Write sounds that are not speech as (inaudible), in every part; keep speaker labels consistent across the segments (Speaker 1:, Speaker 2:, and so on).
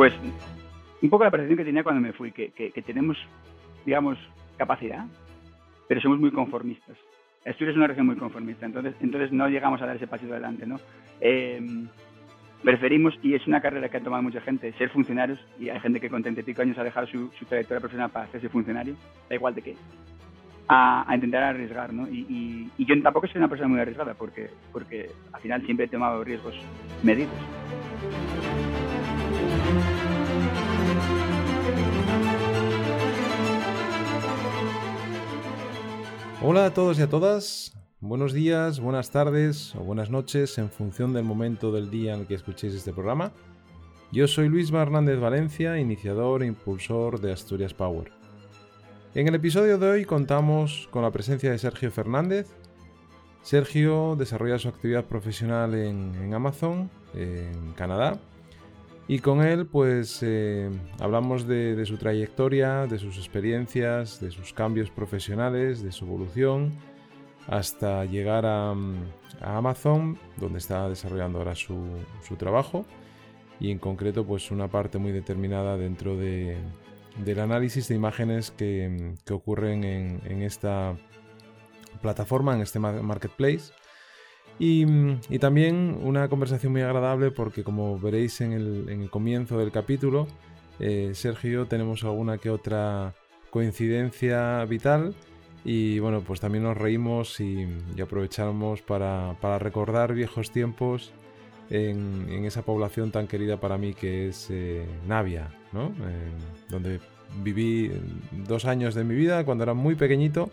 Speaker 1: Pues un poco la percepción que tenía cuando me fui, que, que, tenemos, digamos, capacidad, pero somos muy conformistas. Asturias es una región muy conformista, entonces, entonces no llegamos a dar ese pasito adelante, ¿no? Em, preferimos, y es una carrera que ha tomado mucha gente, ser funcionarios, y hay gente que con 30 y pico años ha dejado su, trayectoria profesional para hacerse funcionario, da igual de qué, a, intentar arriesgar, ¿no? Y, y, yo tampoco soy una persona muy arriesgada, porque, porque al final siempre he tomado riesgos medidos.
Speaker 2: Hola a todos y a todas, buenos días, buenas tardes o buenas noches en función del momento del día en el que escuchéis este programa. Yo soy Luis Hernández Valencia, iniciador e impulsor de Asturias Power. En el episodio de hoy contamos con la presencia de Sergio Fernández. Sergio desarrolla su actividad profesional en Amazon, en Canadá, y con él, pues eh, hablamos de, su trayectoria, de sus experiencias, de sus cambios profesionales, de su evolución, hasta llegar a, Amazon, donde está desarrollando ahora su, trabajo. Y en concreto, pues una parte muy determinada dentro del análisis de imágenes que, ocurren en esta plataforma, en este marketplace y, también una conversación muy agradable porque como veréis en el, comienzo del capítulo, eh, Sergio y yo tenemos alguna que otra coincidencia vital y bueno, pues también nos reímos y, aprovechamos para, recordar viejos tiempos en, esa población tan querida para mí que es eh, Navia, ¿no? donde viví dos años de mi vida cuando era muy pequeñito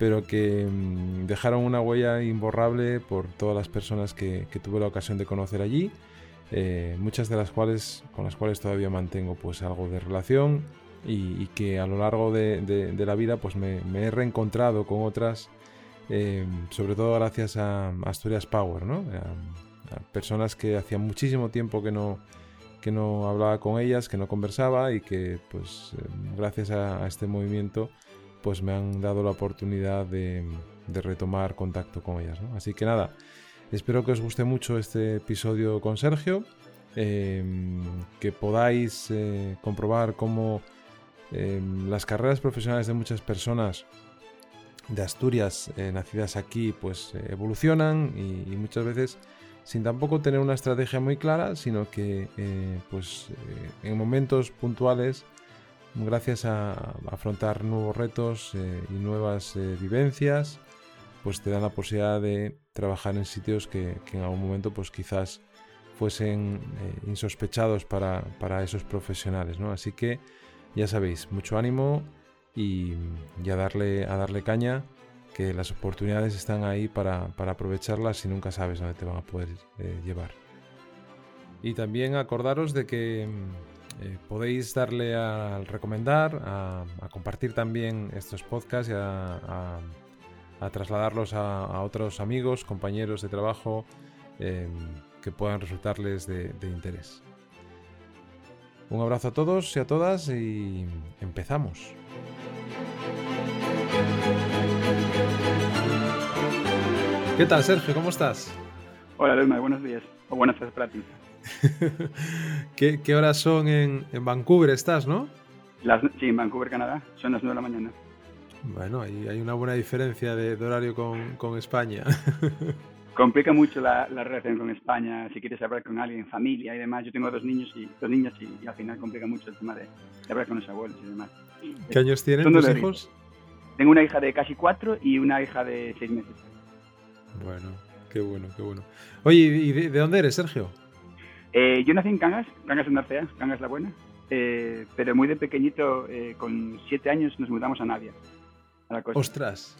Speaker 2: pero que mm, dejaron una huella imborrable por todas las personas que, tuve la ocasión de conocer allí, eh, muchas de las cuales con las cuales todavía mantengo pues algo de relación y, que a lo largo de, la vida pues me, he reencontrado con otras, eh, sobre todo gracias a Asturias Power, ¿no? a, personas que hacía muchísimo tiempo que no que no hablaba con ellas, que no conversaba y que pues eh, gracias a este movimiento pues me han dado la oportunidad de, retomar contacto con ellas. Así que nada, espero que os guste mucho este episodio con Sergio, em, que podáis eh, comprobar cómo em, las carreras profesionales de muchas personas de Asturias eh, nacidas aquí pues evolucionan y, muchas veces sin tampoco tener una estrategia muy clara, sino que eh, pues en momentos puntuales gracias a afrontar nuevos retos eh, y nuevas eh, vivencias, pues te dan la posibilidad de trabajar en sitios que, en algún momento pues quizás fuesen eh, insospechados para, esos profesionales, ¿no? Así que ya sabéis, mucho ánimo y, a, darle, a darle caña, que las oportunidades están ahí para, para aprovecharlas y nunca sabes dónde te van a poder llevar. Y también acordaros de que eh, podéis darle al recomendar, a, compartir también estos podcasts y a, trasladarlos a, otros amigos, compañeros de trabajo em, que puedan resultarles de, interés. Un abrazo a todos y a todas y empezamos. ¿Qué tal, Sergio? ¿Cómo estás?
Speaker 1: Hola, Lema, buenos días. O buenas tardes para ti. (laughs)
Speaker 2: ¿Qué, horas son en, Vancouver? Estás, ¿no?
Speaker 1: sí, en Vancouver, Canadá. Son las 9 de la mañana.
Speaker 2: Bueno, hay, hay una buena diferencia de, horario con, España. (laughs)
Speaker 1: Complica mucho la, relación con España, si quieres hablar con alguien, familia y demás. Yo tengo dos niños y dos niñas y, al final complica mucho el tema de, hablar con los abuelos y demás.
Speaker 2: ¿Qué años tienen tus hijos?
Speaker 1: Tengo una hija de casi cuatro y una hija de seis meses.
Speaker 2: Bueno, qué bueno, qué bueno. Oye, ¿y de dónde eres, Sergio?
Speaker 1: Eh, yo nací en Cangas, Cangas en Narcea, Cangas la Buena, eh, pero muy de pequeñito, eh, con siete años, nos mudamos a Navia.
Speaker 2: ¡Ostras!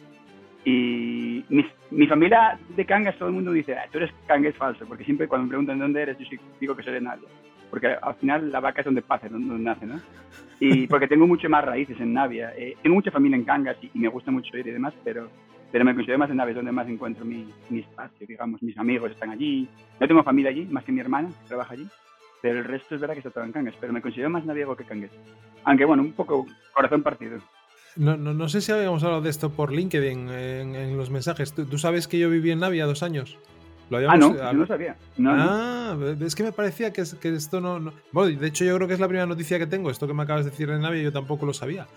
Speaker 1: Y mi, familia de Cangas, todo el mundo dice, ah, tú eres cangués falso, porque siempre cuando me preguntan dónde eres, yo digo que soy de Navia. Porque al final la vaca es donde pasa, donde, nace, ¿no? Y (laughs) porque tengo mucho más raíces en Navia. tengo mucha familia en Cangas y, y, me gusta mucho ir y demás, pero pero me considero más en Naves, donde más encuentro mi, mi, espacio, digamos, mis amigos están allí. No tengo familia allí, más que mi hermana, que trabaja allí, pero el resto es verdad que está todo en Cangas, pero me considero más naviego que Cangas. Aunque bueno, un poco corazón partido.
Speaker 2: No, no, no sé si habíamos hablado de esto por LinkedIn en, en los mensajes. ¿Tú, sabes que yo viví en Navia dos años?
Speaker 1: ah, no, no sabía.
Speaker 2: ah, es que me parecía que, que esto no, Bueno, de hecho, yo creo que es la primera noticia que tengo. Esto que me acabas de decir en Navia, yo tampoco lo sabía.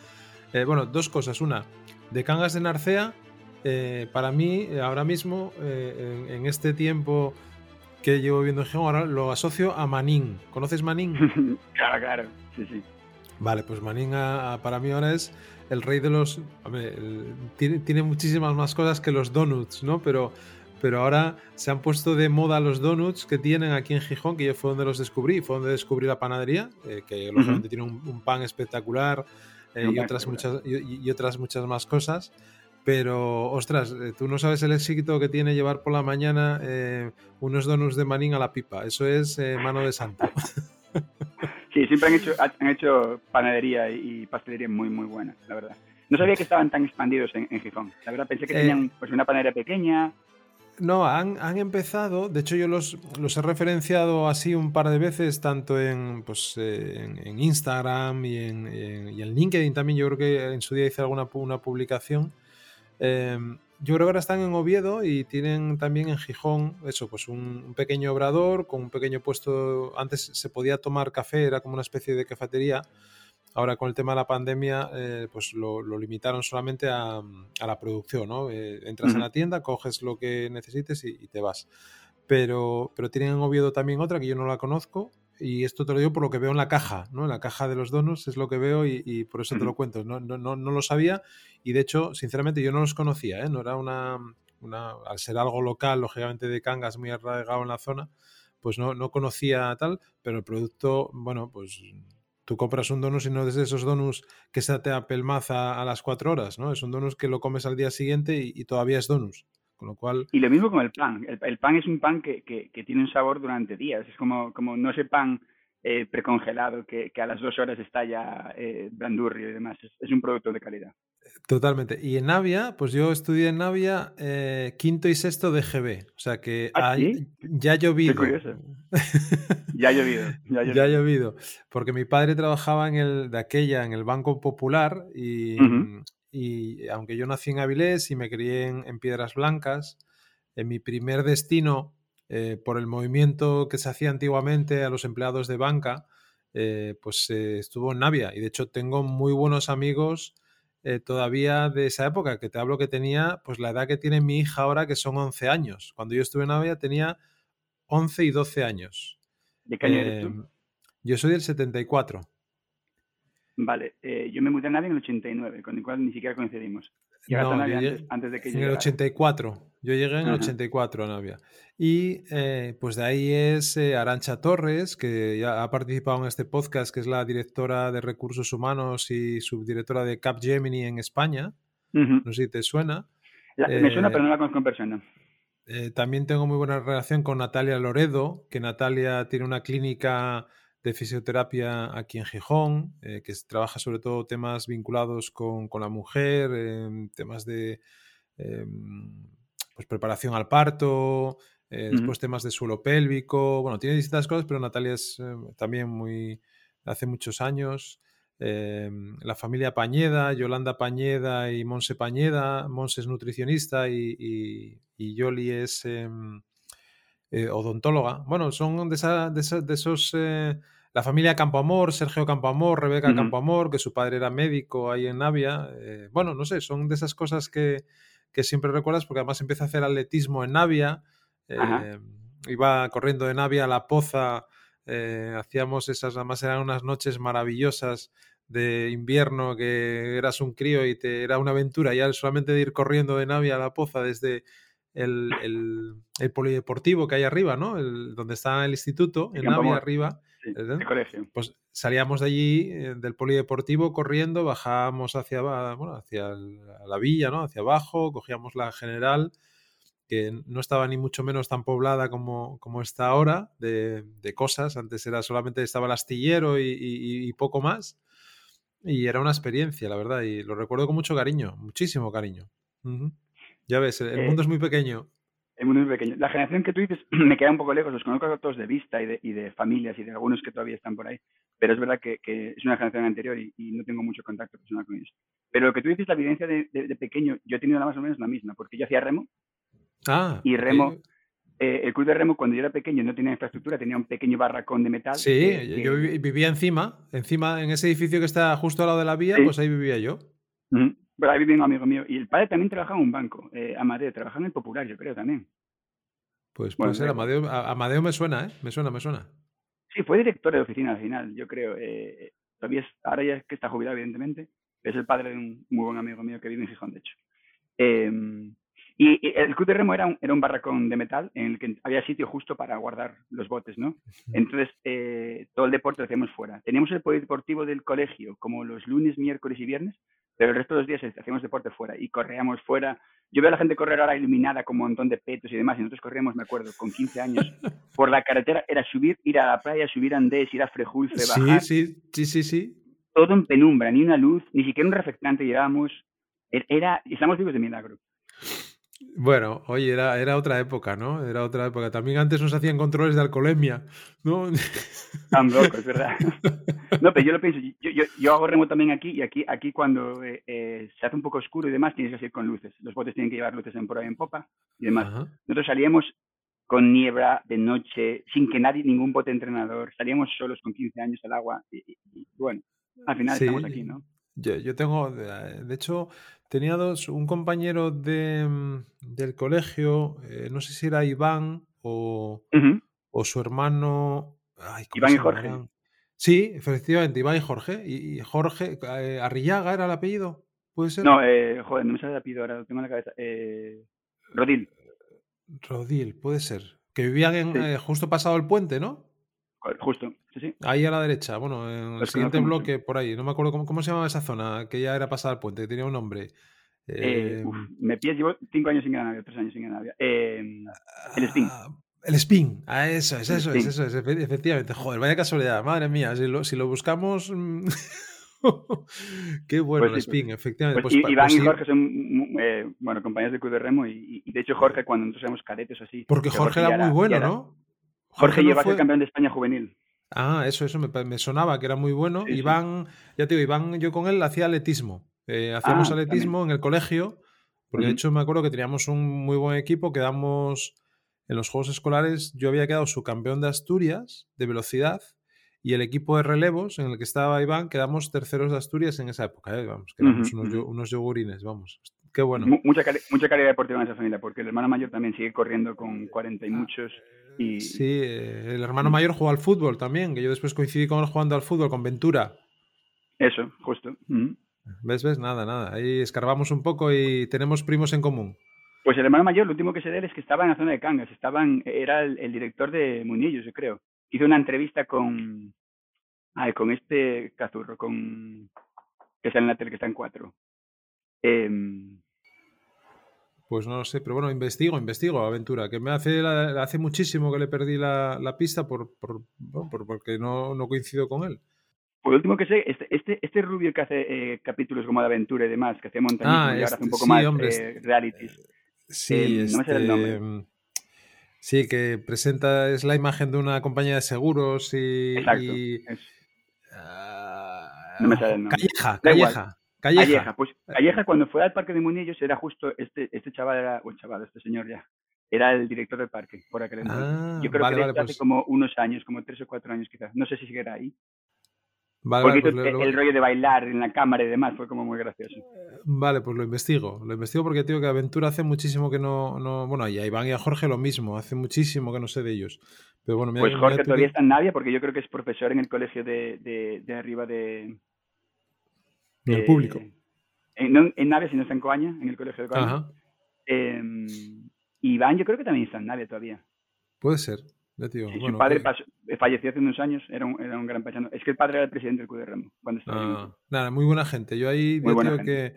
Speaker 2: Eh, bueno, dos cosas. Una, de Cangas de Narcea, eh, para mí, eh, ahora mismo, en, este tiempo que llevo viendo en Gijón, ahora lo asocio a Manín. ¿Conoces Manín? (laughs)
Speaker 1: claro, claro. Sí, sí.
Speaker 2: Vale, pues Manín para mí ahora es el rey de los... tiene, tiene, muchísimas más cosas que los donuts, ¿no? Pero pero ahora se han puesto de moda los donuts que tienen aquí en Gijón, que yo fue donde los descubrí, fue donde descubrí la panadería, eh, que lógicamente tiene un, pan espectacular eh, y, otras muchas, y, otras muchas más cosas. Pero, ostras, eh, tú no sabes el éxito que tiene llevar por la mañana unos donuts de manín a la pipa. Eso es mano de santo. (laughs)
Speaker 1: Sí, siempre han hecho, han hecho panadería y pastelería muy, muy buena, la verdad. No sabía que estaban tan expandidos en, Gijón. La verdad, pensé que tenían pues, una panadería pequeña,
Speaker 2: no, han, empezado, de hecho yo los, los, he referenciado así un par de veces, tanto en, pues, eh, en, Instagram y en, en, LinkedIn también, yo creo que en su día hice alguna una publicación. Em, yo creo que ahora están en Oviedo y tienen también en Gijón, eso, pues un, pequeño obrador con un pequeño puesto, antes se podía tomar café, era como una especie de cafetería, Ahora con el tema de la pandemia, eh, pues lo, limitaron solamente a, la producción, ¿no? Eh, entras en la tienda, coges lo que necesites y, te vas. Pero, pero tienen en Oviedo también otra que yo no la conozco y esto te lo digo por lo que veo en la caja, ¿no? En la caja de los donuts es lo que veo y, por eso te lo cuento. No, no, no, lo sabía y de hecho, sinceramente, yo no los conocía, ¿eh? No era una, una, al ser algo local, lógicamente de Cangas, muy arraigado en la zona, pues no, no conocía tal, pero el producto, bueno, pues tú compras un donus y no es de esos donuts que se te apelmaza a las cuatro horas, ¿no? Es un donus que lo comes al día siguiente y, todavía es donus. Con lo cual...
Speaker 1: Y lo mismo con el pan. El, pan es un pan que, que, tiene un sabor durante días. Es como, como no ese pan eh, precongelado que, a las dos horas está ya eh, blandurrio y demás. Es, un producto de calidad.
Speaker 2: Totalmente. Y en Navia, pues yo estudié en Navia eh, quinto y sexto de GB. O sea que
Speaker 1: ¿Ah,
Speaker 2: ya ha llovido.
Speaker 1: ya ha llovido. (laughs)
Speaker 2: Ya ha llovido. Porque mi padre trabajaba en el, de aquella, en el Banco Popular, y, y aunque yo nací en Avilés y me crié en, Piedras Blancas, en mi primer destino, eh, por el movimiento que se hacía antiguamente a los empleados de banca, eh, pues estuvo en Navia. Y de hecho tengo muy buenos amigos eh, todavía de esa época, que te hablo que tenía pues la edad que tiene mi hija ahora, que son 11 años. Cuando yo estuve en Navia tenía 11 y 12 años.
Speaker 1: ¿De qué año eres tú? Em,
Speaker 2: yo soy del 74.
Speaker 1: Vale, eh, yo me mudé a Navia en el 89, con el cual ni siquiera coincidimos. No, antes, de que
Speaker 2: En el 84. Yo llegué en el 84 a Navia. Y eh, pues de ahí es eh, Arancha Torres, que ya ha participado en este podcast, que es la directora de recursos humanos y subdirectora de Capgemini en España. No sé si te suena.
Speaker 1: me suena, pero no la conozco en persona.
Speaker 2: también tengo muy buena relación con Natalia Loredo, que Natalia tiene una clínica de fisioterapia aquí en Gijón, eh, que trabaja sobre todo temas vinculados con, la mujer, temas de em, pues preparación al parto, eh, después temas de suelo pélvico, bueno, tiene distintas cosas, pero Natalia es eh, también muy, hace muchos años. Em, la familia Pañeda, Yolanda Pañeda y Monse Pañeda, Monse es nutricionista y, y, Yoli es em, odontóloga. Bueno, son de, de esos la familia Campoamor, Sergio Campoamor, Rebeca Campoamor, que su padre era médico ahí en Navia. Eh, bueno, no sé, son de esas cosas que, siempre recuerdas porque además empieza a hacer atletismo en Navia. Eh, iba corriendo de Navia a la poza. Eh, hacíamos esas, además eran unas noches maravillosas de invierno que eras un crío y te era una aventura ya solamente de ir corriendo de Navia a la poza desde el, el, polideportivo que hay arriba, ¿no? El, donde está el instituto, en Navia arriba pues salíamos de allí, eh, del polideportivo, corriendo, bajábamos hacia, bueno, hacia la villa, ¿no? Hacia abajo, cogíamos la general, que no estaba ni mucho menos tan poblada como, como está ahora, de, cosas. Antes era solamente estaba el astillero y, poco más. Y era una experiencia, la verdad, y lo recuerdo con mucho cariño, muchísimo cariño. Ya ves, el mundo es muy pequeño
Speaker 1: es muy pequeño. La generación que tú dices (clears throat) me queda un poco lejos, los conozco a todos de vista y de, y de familias y de algunos que todavía están por ahí, pero es verdad que, es una generación anterior y, no tengo mucho contacto personal con ellos. Pero lo que tú dices, la evidencia de, pequeño, yo he tenido más o menos la misma, porque yo hacía remo
Speaker 2: ah,
Speaker 1: y remo, eh, el club de remo cuando yo era pequeño no tenía infraestructura, tenía un pequeño barracón de metal.
Speaker 2: Sí, yo vivía encima, encima, en ese edificio que está justo al lado de la vía, pues ahí vivía yo.
Speaker 1: Pero ahí vivía un amigo mío. Y el padre también trabajaba en un banco, eh, Amadeo, trabajaba en el Popular, yo creo también.
Speaker 2: Pues puede ser, Amadeo, Amadeo me suena, ¿eh? Me suena, me suena.
Speaker 1: Sí, fue director de oficina al final, yo creo. Eh, todavía es, ahora ya es que está jubilado, evidentemente. Es el padre de un muy buen amigo mío que vive en Gijón, de hecho. Eh, y el club de remo era un, era un barracón de metal en el que había sitio justo para guardar los botes, ¿no? Entonces, eh, todo el deporte lo hacíamos fuera. Teníamos el polideportivo del colegio como los lunes, miércoles y viernes, pero el resto de los días hacíamos deporte fuera y corríamos fuera. Yo veo a la gente correr ahora iluminada con un montón de petos y demás, y nosotros corríamos, me acuerdo, con 15 años, (laughs) por la carretera, era subir, ir a la playa, subir andés, ir a Frejulce, bajar.
Speaker 2: Sí, sí, sí, sí,
Speaker 1: Todo en penumbra, ni una luz, ni siquiera un reflectante llevábamos. Er, era, estamos vivos de milagro.
Speaker 2: Bueno, oye, era, era otra época, ¿no? Era otra época. También antes nos hacían controles de alcoholemia, ¿no? (laughs)
Speaker 1: Tan loco, es verdad. (laughs) No, pero yo lo pienso, yo, yo, yo hago remo también aquí y aquí, aquí cuando eh, eh, se hace un poco oscuro y demás tienes que salir con luces. Los botes tienen que llevar luces en proa y en popa y demás. Nosotros salíamos con niebla de noche, sin que nadie, ningún bote entrenador, salíamos solos con 15 años al agua y, bueno, al final estamos aquí, ¿no?
Speaker 2: Yo, yo tengo, de hecho, Tenía dos, un compañero de, mm, del colegio, eh, no sé si era Iván o, o su hermano.
Speaker 1: Iván y Jorge.
Speaker 2: Sí, efectivamente, Iván y Jorge. Y, Jorge, eh, Arrillaga era el apellido, ¿puede ser?
Speaker 1: No, eh, joder, no me sale el apellido ahora, lo tengo en la cabeza. Eh, Rodil.
Speaker 2: Rodil, puede ser. Que vivían en, justo pasado el puente, ¿no?
Speaker 1: Justo, sí, sí.
Speaker 2: Ahí a la derecha, bueno, en el siguiente bloque, por ahí. No me acuerdo cómo, cómo se llamaba esa zona, que ya era pasada el puente, que tenía un nombre.
Speaker 1: Eh, me pillas, llevo cinco años sin ganar tres años sin ganar Eh, el spin.
Speaker 2: Ah, el spin, ah, eso es, eso es, eso es, efectivamente. Joder, vaya casualidad, madre mía, si lo, si lo buscamos. Mm, (laughs) qué bueno pues el spin, pues efectivamente.
Speaker 1: Pues, Iván y Jorge son eh, bueno, compañeros de Club de Remo y, de hecho Jorge cuando nosotros éramos cadetes así.
Speaker 2: Porque Jorge, era muy bueno, ¿no?
Speaker 1: Jorge, lleva a ser campeón de España juvenil.
Speaker 2: Ah, eso, eso me, sonaba que era muy bueno. Iván, ya te digo, Iván, yo con él hacía atletismo. Eh, hacíamos ah, atletismo en el colegio, porque de hecho me acuerdo que teníamos un muy buen equipo, quedamos en los Juegos Escolares, yo había quedado subcampeón de Asturias de velocidad y el equipo de relevos en el que estaba Iván quedamos terceros de Asturias en esa época, ¿eh? vamos, quedamos unos, yogurines, vamos. Qué bueno.
Speaker 1: Mucha, mucha calidad deportiva en esa familia, porque el hermano mayor también sigue corriendo con 40 y ah, muchos. Y...
Speaker 2: Sí, eh, el hermano mayor juega al fútbol también, que yo después coincidí con él jugando al fútbol, con Ventura.
Speaker 1: Eso, justo.
Speaker 2: ¿Ves, ves? Nada, nada. Ahí escarbamos un poco y tenemos primos en común.
Speaker 1: Pues el hermano mayor, lo último que sé de él es que estaba en la zona de Cangas. Estaban, era el, director de Munillos, yo creo. Hizo una entrevista con, ay, con este Cazurro, con que está en la tele, que está en cuatro. Em,
Speaker 2: pues no lo sé, pero bueno, investigo, investigo, Aventura, que me hace, hace muchísimo que le perdí la, pista por, por, porque no, no coincido con él.
Speaker 1: Por último que sé, este, este, este rubio que hace eh, capítulos como de aventura y demás, que hace montañismo ah, y ahora hace un poco más eh, realities.
Speaker 2: Sí, eh, no me sé el nombre. Em, sí, que presenta, es la imagen de una compañía de seguros y...
Speaker 1: Exacto.
Speaker 2: Ah, no me sale el nombre. Calleja, Calleja.
Speaker 1: Calleja. Pues Calleja cuando fue al Parque de Munillos era justo, este, este chaval era, chaval, este señor ya, era el director del parque, por aquel entonces. Ah, Yo creo que hace pues como unos años, como tres o cuatro años quizás. No sé si sigue ahí. Vale, pues el rollo de bailar en la cámara y demás fue como muy gracioso.
Speaker 2: Vale, pues lo investigo. Lo investigo porque digo que Aventura hace muchísimo que no, no. Bueno, y a Iván y a Jorge lo mismo. Hace muchísimo que no sé de ellos. Pero bueno,
Speaker 1: pues Jorge todavía está en Navia porque yo creo que es profesor en el colegio de, de, arriba de.
Speaker 2: Del público.
Speaker 1: En, en Navia, si no está en Coaña, en el colegio de Coaña. Eh, Iván, yo creo que también está en Navia todavía.
Speaker 2: Puede ser
Speaker 1: su padre falleció hace unos años, era un, era un gran paisano. Es que el padre era el presidente del Club de Remo. Cuando
Speaker 2: ah, nada, muy buena gente. Yo ahí digo que,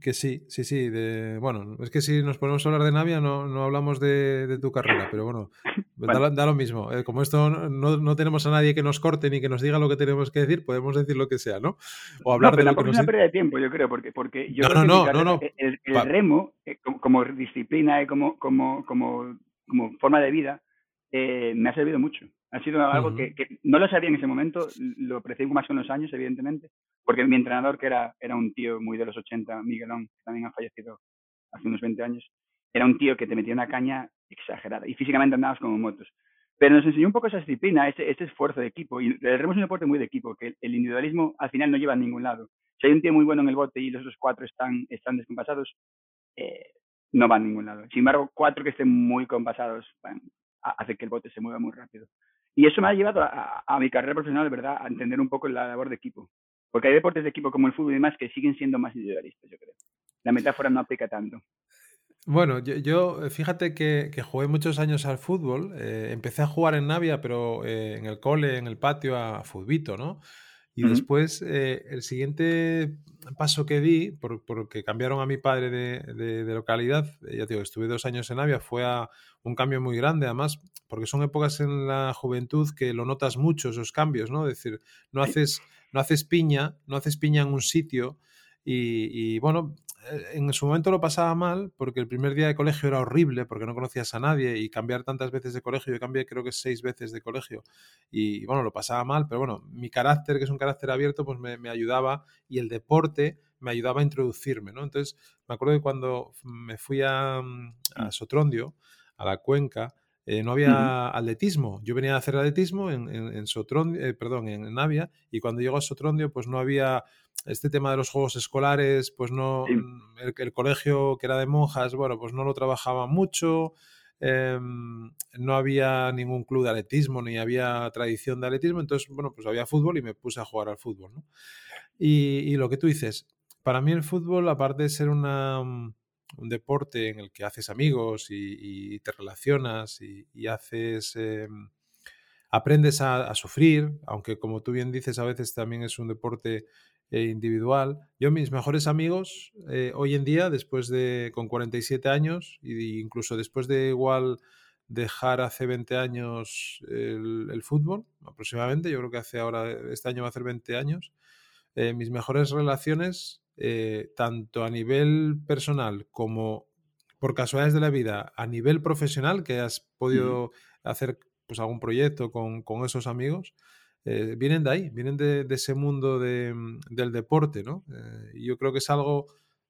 Speaker 2: que sí, sí, sí. De, bueno, es que si nos ponemos a hablar de Navia no, no hablamos de, de, tu carrera, pero bueno, (laughs) da, lo mismo. Eh, como esto no, no, tenemos a nadie que nos corte ni que nos diga lo que tenemos que decir, podemos decir lo que sea, ¿no?
Speaker 1: O hablar de lo que nos... es una pérdida de tiempo, yo creo, porque, porque yo
Speaker 2: no, no, no, no,
Speaker 1: el, remo, eh, como, como, disciplina y como, como, como, como forma de vida, eh, me ha servido mucho. Ha sido algo que, no lo sabía en ese momento, lo aprecié más con los años, evidentemente, porque mi entrenador, que era, era un tío muy de los 80, Miguelón, que también ha fallecido hace unos 20 años, era un tío que te metía una caña exagerada. Y físicamente andábamos como motos. Pero nos enseñó un poco esa disciplina, ese, ese esfuerzo de equipo. Y el remo es un deporte muy de equipo, que el individualismo al final no lleva a ningún lado. Si hay un tío muy bueno en el bote y los otros cuatro están, están descompasados, eh, no va a ningún lado. Sin embargo, cuatro que estén muy compasados bueno, hace que el bote se mueva muy rápido. Y eso me ha llevado a, a, mi carrera profesional, de verdad, a entender un poco la labor de equipo. Porque hay deportes de equipo como el fútbol y demás que siguen siendo más individualistas, yo creo. La metáfora no aplica tanto.
Speaker 2: Bueno, yo, fíjate que, jugué muchos años al fútbol. Eh, empecé a jugar en Navia, pero eh, en el cole, en el patio, a futbito, ¿no? Y después, eh, el siguiente paso que di, porque cambiaron a mi padre de, localidad, ya te digo, estuve dos años en Navia, fue a un cambio muy grande, además, porque son épocas en la juventud que lo notas mucho, esos cambios, ¿no? Es decir, no haces, no haces piña, no haces piña en un sitio, y, bueno, eh, en su momento lo pasaba mal porque el primer día de colegio era horrible porque no conocías a nadie y cambiar tantas veces de colegio, yo cambié creo que seis veces de colegio y bueno, lo pasaba mal, pero bueno, mi carácter, que es un carácter abierto, pues me, ayudaba y el deporte me ayudaba a introducirme, ¿no? Entonces, me acuerdo que cuando me fui a, mm, a Sotrondio, a la cuenca, eh, no había atletismo. Yo venía a hacer atletismo en, en, Sotrondio, eh, perdón, en Navia, y cuando llego a Sotrondio, pues no había este tema de los juegos escolares, pues no, mm, el, colegio que era de monjas, bueno, pues no lo trabajaba mucho, em, no había ningún club de atletismo, ni había tradición de atletismo, entonces, bueno, pues había fútbol y me puse a jugar al fútbol, ¿no? Y, lo que tú dices, para mí el fútbol, aparte de ser una, mm, un deporte en el que haces amigos y, te relacionas y, haces... Em, aprendes a, a, sufrir, aunque como tú bien dices, a veces también es un deporte eh, individual. Yo, mis mejores amigos, eh, hoy en día, después de, con 47 años, e incluso después de igual dejar hace 20 años el, fútbol, aproximadamente, yo creo que hace ahora, este año va a hacer 20 años, eh, mis mejores relaciones, tanto a nivel personal como por casualidades de la vida, a nivel profesional, que has podido hacer pues algún proyecto con, con esos amigos, eh, vienen de ahí, vienen de, ese mundo mm, del deporte, ¿no? Eh, y yo creo que es algo,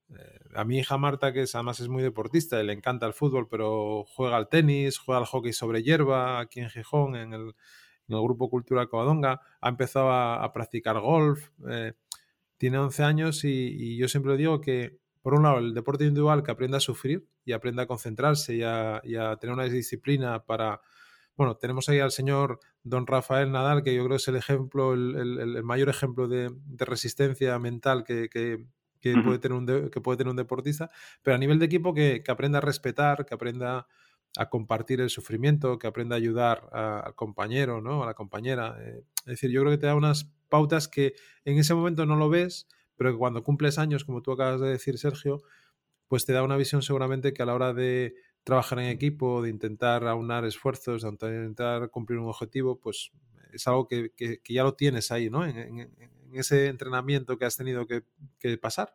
Speaker 2: eh, a mi hija Marta, que es, además es muy deportista, le encanta el fútbol, pero juega al tenis, juega al hockey sobre hierba aquí en Gijón, en el, Grupo Cultura Covadonga, ha empezado a, practicar golf, tiene 11 años y, yo siempre digo que, por un lado, el deporte individual que aprenda a sufrir y aprenda a concentrarse y a tener una disciplina para bueno, tenemos ahí al señor don Rafael Nadal, que yo creo es el ejemplo, el, mayor ejemplo de, resistencia mental que, puede tener un que puede tener un deportista, pero a nivel de equipo que, aprenda a respetar, que aprenda a compartir el sufrimiento, que aprenda a ayudar al compañero, ¿no? A la compañera. Eh, es decir, yo creo que te da unas pautas que en ese momento no lo ves, pero que cuando cumples años, como tú acabas de decir, Sergio, pues te da una visión seguramente que a la hora de trabajar en equipo, de intentar aunar esfuerzos, de intentar cumplir un objetivo, pues es algo que, ya lo tienes ahí, ¿no? En, ese entrenamiento que has tenido que, pasar.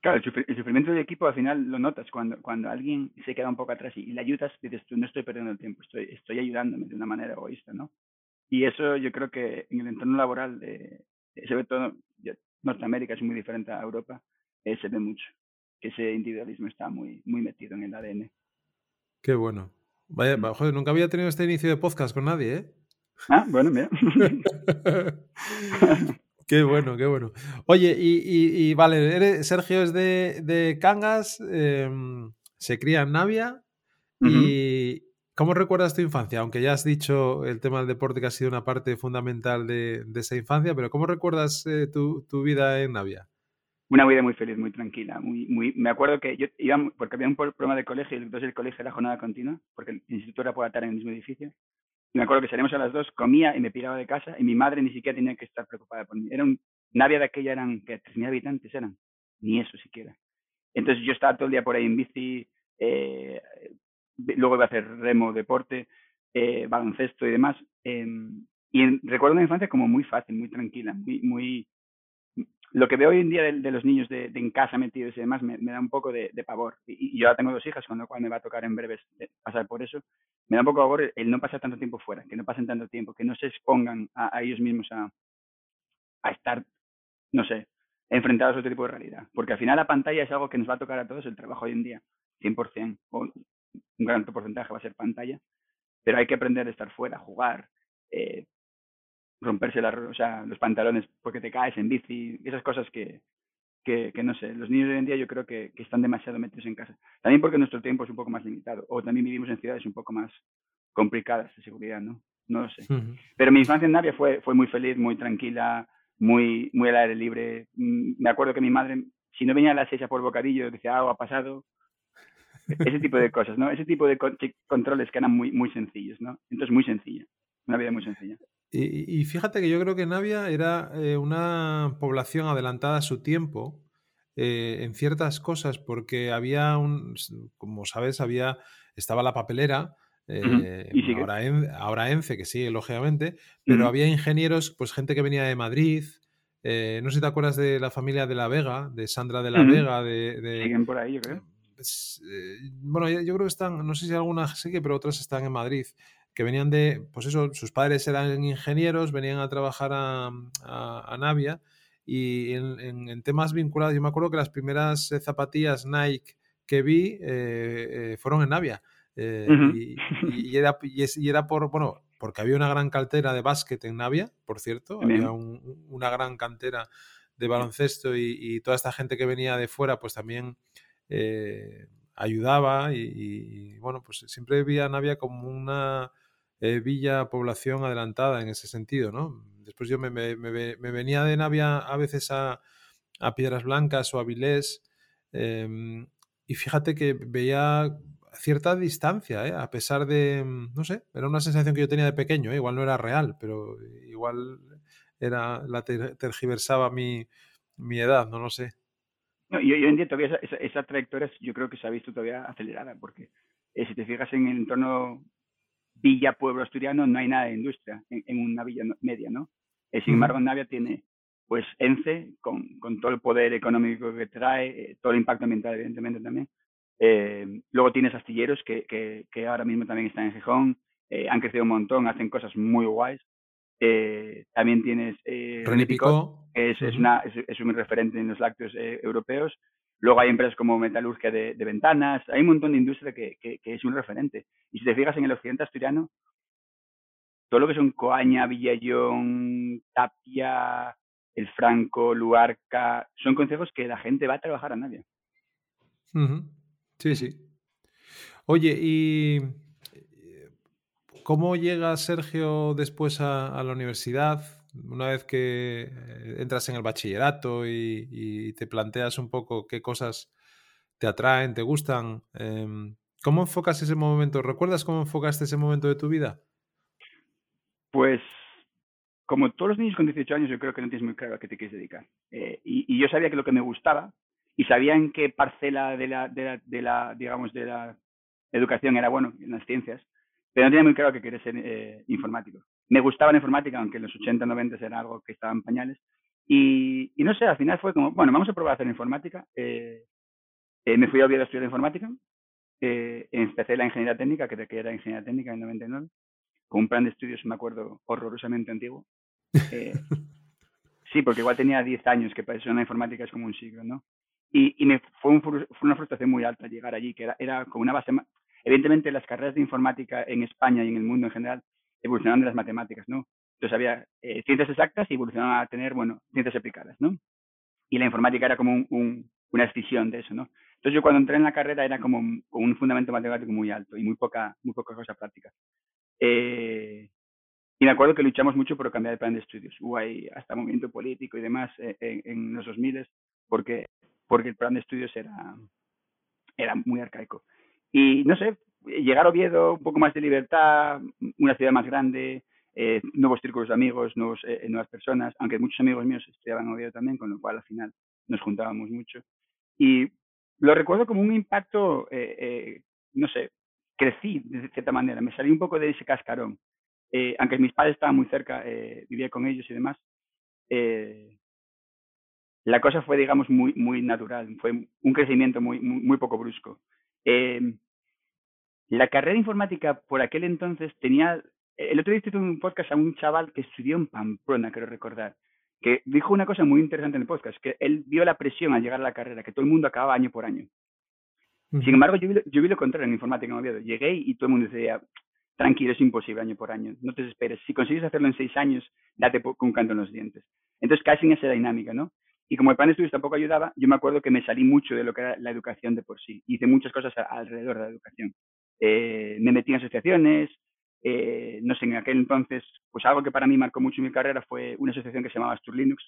Speaker 1: Claro, el sufrimiento de equipo al final lo notas cuando, cuando alguien se queda un poco atrás y, le ayudas, dices tú, no estoy perdiendo el tiempo, estoy, estoy ayudándome de una manera egoísta, ¿no? Y eso yo creo que en el entorno laboral, de, sobre todo Norteamérica es muy diferente a Europa, eh, se ve mucho que ese individualismo está muy, muy metido en el ADN.
Speaker 2: Qué bueno. Vaya, mm. joder, nunca había tenido este inicio de podcast con nadie, ¿eh?
Speaker 1: Ah, bueno, mira. (laughs)
Speaker 2: qué bueno, qué bueno. Oye, y, vale, Sergio es de, Cangas, em, se cría en Navia. ¿Y cómo recuerdas tu infancia? Aunque ya has dicho el tema del deporte que ha sido una parte fundamental de, esa infancia, pero ¿cómo recuerdas eh, tu, tu vida en Navia?
Speaker 1: Una vida muy feliz, muy tranquila, muy, muy, me acuerdo que yo iba, porque había un programa de colegio y entonces el colegio era jornada continua, porque el instituto era por estar en el mismo edificio, me acuerdo que salíamos a las dos, comía y me piraba de casa, y mi madre ni siquiera tenía que estar preocupada por mí, era un, de aquella eran, que 3.000 habitantes eran, ni eso siquiera. Entonces yo estaba todo el día por ahí en bici, eh, luego iba a hacer remo, deporte, eh, baloncesto y demás, em, y recuerdo una infancia como muy fácil, muy tranquila, muy, muy lo que veo hoy en día de, los niños de, en casa metidos y demás me, da un poco de, pavor. Y, yo ahora tengo dos hijas, con lo cual me va a tocar en breves pasar por eso. Me da un poco de pavor el no pasar tanto tiempo fuera, que no pasen tanto tiempo, que no se expongan a, ellos mismos a, a, estar, no sé, enfrentados a otro tipo de realidad. Porque al final la pantalla es algo que nos va a tocar a todos el trabajo hoy en día, 100%. O un gran porcentaje va a ser pantalla, pero hay que aprender a estar fuera, jugar, eh, romperse la, o sea, los pantalones porque te caes en bici, esas cosas que, que, no sé, los niños de hoy en día yo creo que, están demasiado metidos en casa. También porque nuestro tiempo es un poco más limitado, o también vivimos en ciudades un poco más complicadas de seguridad, ¿no? No lo sé. Pero mi infancia en Navia fue, fue muy feliz, muy tranquila, muy, muy al aire libre. Mm, me acuerdo que mi madre, si no venía a las seis a por bocadillo, decía, ah, ha pasado. Ese tipo de cosas, ¿no? Ese tipo de controles que eran muy, muy sencillos, ¿no? Entonces, muy sencilla. Una vida muy sencilla.
Speaker 2: Y, fíjate que yo creo que Navia era eh, una población adelantada a su tiempo eh, en ciertas cosas, porque había un, como sabes, había, estaba la papelera, eh, ahora, ahora, ENCE, que sigue, lógicamente, pero había ingenieros, pues gente que venía de Madrid. no sé si te acuerdas de la familia de La Vega, de Sandra de La Vega. De,
Speaker 1: Siguen por ahí, yo creo.
Speaker 2: Pues, bueno, yo, creo que están, no sé si alguna sigue, pero otras están en Madrid que venían de, pues eso, sus padres eran ingenieros, venían a trabajar a, a, Navia y en, temas vinculados, yo me acuerdo que las primeras eh, zapatillas Nike que vi eh, eh, fueron en Navia. y, era, y, era por, bueno, porque había una gran cantera de básquet en Navia, por cierto, había una gran cantera de baloncesto y, toda esta gente que venía de fuera, pues también ayudaba y, bueno, pues siempre vi a Navia como una eh, villa, población adelantada en ese sentido, ¿no? Después yo me, venía de Navia a veces a, Piedras Blancas o a Vilés em, y fíjate que veía cierta distancia, ¿eh? a pesar de, mm, no sé, era una sensación que yo tenía de pequeño, ¿eh? igual no era real, pero igual era la tergiversaba mi, mi edad, no lo sé.
Speaker 1: No, yo, entiendo todavía esa, trayectoria, yo creo que se ha visto todavía acelerada, porque si te fijas en el entorno villa, pueblo asturiano, no hay nada de industria en, una villa media, ¿no? Eh, sin embargo, Navia tiene, pues, ENCE, con, con todo el poder económico que trae, eh, todo el impacto ambiental, evidentemente, también. Eh, luego tienes astilleros que, que, que, ahora mismo también están en Gijón, han crecido un montón, hacen cosas muy guays. también tienes eh,
Speaker 2: René Picot,
Speaker 1: que es, es, una, es, es, un referente en los lácteos europeos. Luego hay empresas como Metalurgia de, Ventanas, hay un montón de industria que, es un referente. Y si te fijas en el occidente asturiano, todo lo que son Coaña, Villallón, Tapia, El Franco, Luarca, son consejos que la gente va a trabajar a nadie.
Speaker 2: Sí, sí. Oye, ¿y cómo llega Sergio después a la universidad? Una vez que eh, entras en el bachillerato y, te planteas un poco qué cosas te atraen, te gustan, em, ¿cómo enfocas ese momento? ¿Recuerdas cómo enfocaste ese momento de tu vida?
Speaker 1: Pues como todos los niños con 18 años, yo creo que no tienes muy claro a qué te quieres dedicar. Eh, y, yo sabía que lo que me gustaba y sabía en qué parcela de la, de la, digamos, de la educación era bueno, en las ciencias, pero no tenía muy claro que quería ser eh, informático me gustaba la informática, aunque en los 80, 90 era algo que estaba en pañales. Y, no sé, al final fue como, bueno, vamos a probar a hacer informática. Eh, eh, me fui a Oviedo a estudiar informática. Eh, empecé la ingeniería técnica, que, era ingeniería técnica en 99, con un plan de estudios, me acuerdo, horrorosamente antiguo. (laughs) sí, porque igual tenía 10 años, que para eso una informática es como un siglo, ¿no? Y, y me fue, fue, una frustración muy alta llegar allí, que era, era como una base... Evidentemente, las carreras de informática en España y en el mundo en general evolucionaban de las matemáticas, ¿no? Entonces había eh, ciencias exactas y evolucionaban a tener, bueno, ciencias aplicadas, ¿no? Y la informática era como un, una escisión de eso, ¿no? Entonces yo cuando entré en la carrera era como un, un fundamento matemático muy alto y muy poca, muy poca cosa práctica. Eh, y me acuerdo que luchamos mucho por cambiar el plan de estudios. Hubo ahí hasta movimiento político y demás eh, en, en, los 2000 porque, porque el plan de estudios era, era muy arcaico. Y no sé, llegar a Oviedo, un poco más de libertad, una ciudad más grande, eh, nuevos círculos de amigos, nuevos, eh, nuevas personas, aunque muchos amigos míos estudiaban en Oviedo también, con lo cual al final nos juntábamos mucho. Y lo recuerdo como un impacto, eh, no sé, crecí de cierta manera, me salí un poco de ese cascarón. aunque mis padres estaban muy cerca, vivía con ellos y demás, la cosa fue, digamos, muy, muy natural, fue un crecimiento muy, muy, muy poco brusco. La carrera informática por aquel entonces tenía. El otro día hice un podcast a un chaval que estudió en Pamplona, quiero recordar, que dijo una cosa muy interesante en el podcast, que él vio la presión al llegar a la carrera, que todo el mundo acababa año por año. Sin embargo, yo vi, yo vi lo contrario en informática en Oviedo. Llegué y todo el mundo decía, tranquilo, es imposible año por año, no te desesperes. Si consigues hacerlo en seis años, date con un canto en los dientes. Entonces, casi en esa dinámica, ¿no? Y como el plan de estudios tampoco ayudaba, yo me acuerdo que me salí mucho de lo que era la educación de por sí. Hice muchas cosas alrededor de la educación. Eh, me metí en asociaciones, eh, no sé, en aquel entonces, pues algo que para mí marcó mucho mi carrera fue una asociación que se llamaba Astur Linux,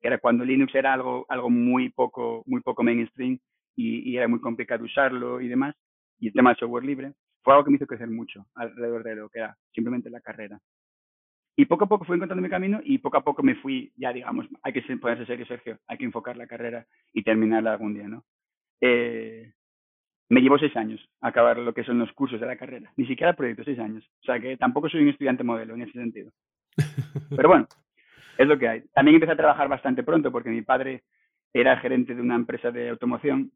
Speaker 1: que era cuando Linux era algo, algo muy, poco, muy poco mainstream y, y era muy complicado usarlo y demás. Y el tema del software libre fue algo que me hizo crecer mucho alrededor de lo que era simplemente la carrera. Y poco a poco fui encontrando mi camino y poco a poco me fui, ya digamos, hay que ponerse serio, Sergio, hay que enfocar la carrera y terminarla algún día, ¿no? Eh, me llevó seis años acabar lo que son los cursos de la carrera, ni siquiera el proyecto, seis años. O sea que tampoco soy un estudiante modelo en ese sentido. (laughs) Pero bueno, es lo que hay. También empecé a trabajar bastante pronto porque mi padre era gerente de una empresa de automoción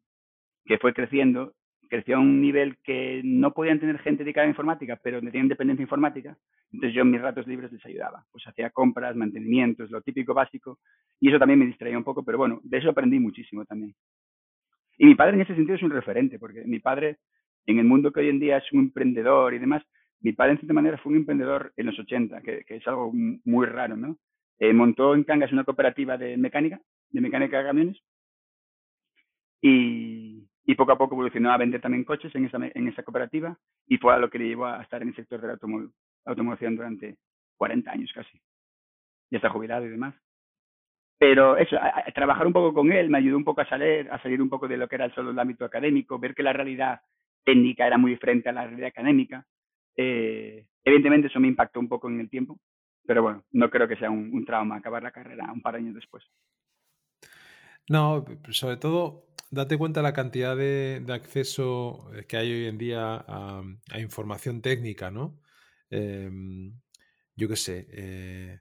Speaker 1: que fue creciendo creció a un nivel que no podían tener gente dedicada a informática, pero tenían dependencia informática. Entonces yo en mis ratos libres les ayudaba. Pues hacía compras, mantenimientos, lo típico básico. Y eso también me distraía un poco, pero bueno, de eso aprendí muchísimo también. Y mi padre en ese sentido es un referente, porque mi padre, en el mundo que hoy en día es un emprendedor y demás, mi padre en cierta manera fue un emprendedor en los 80, que, es algo muy raro, ¿no? Eh, montó en Cangas una cooperativa de mecánica, de mecánica de camiones, y, y poco a poco evolucionó a vender también coches en esa, en esa cooperativa y fue a lo que le llevó a estar en el sector de la automoción durante 40 años casi. Ya está jubilado y demás. Pero eso, trabajar un poco con él me ayudó un poco a salir, a salir un poco de lo que era solo el ámbito académico, ver que la realidad técnica era muy diferente a la realidad académica. Eh, evidentemente eso me impactó un poco en el tiempo, pero bueno, no creo que sea un, trauma acabar la carrera un par de años después.
Speaker 2: No, sobre todo date cuenta la cantidad de, acceso que hay hoy en día a, información técnica, ¿no? Em, yo qué sé, eh,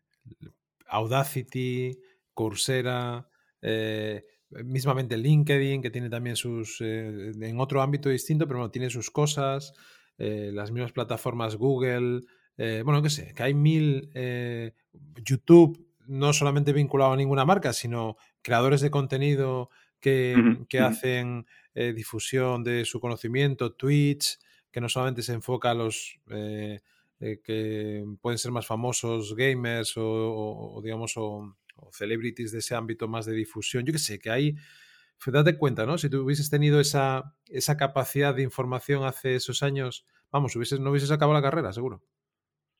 Speaker 2: Audacity, Coursera, eh, mismamente LinkedIn, que tiene también sus, eh, en otro ámbito distinto, pero bueno, tiene sus cosas, las mismas plataformas Google, bueno, qué sé, que hay mil, YouTube, no solamente vinculado a ninguna marca, sino creadores de contenido que, hacen eh, difusión de su conocimiento, Twitch, que no solamente se enfoca a los eh, eh, que pueden ser más famosos gamers o, digamos o, celebrities de ese ámbito más de difusión. Yo que sé, que hay, date cuenta, ¿no? Si tú hubieses tenido esa, esa capacidad de información hace esos años, vamos, hubieses, no hubieses acabado la carrera, seguro.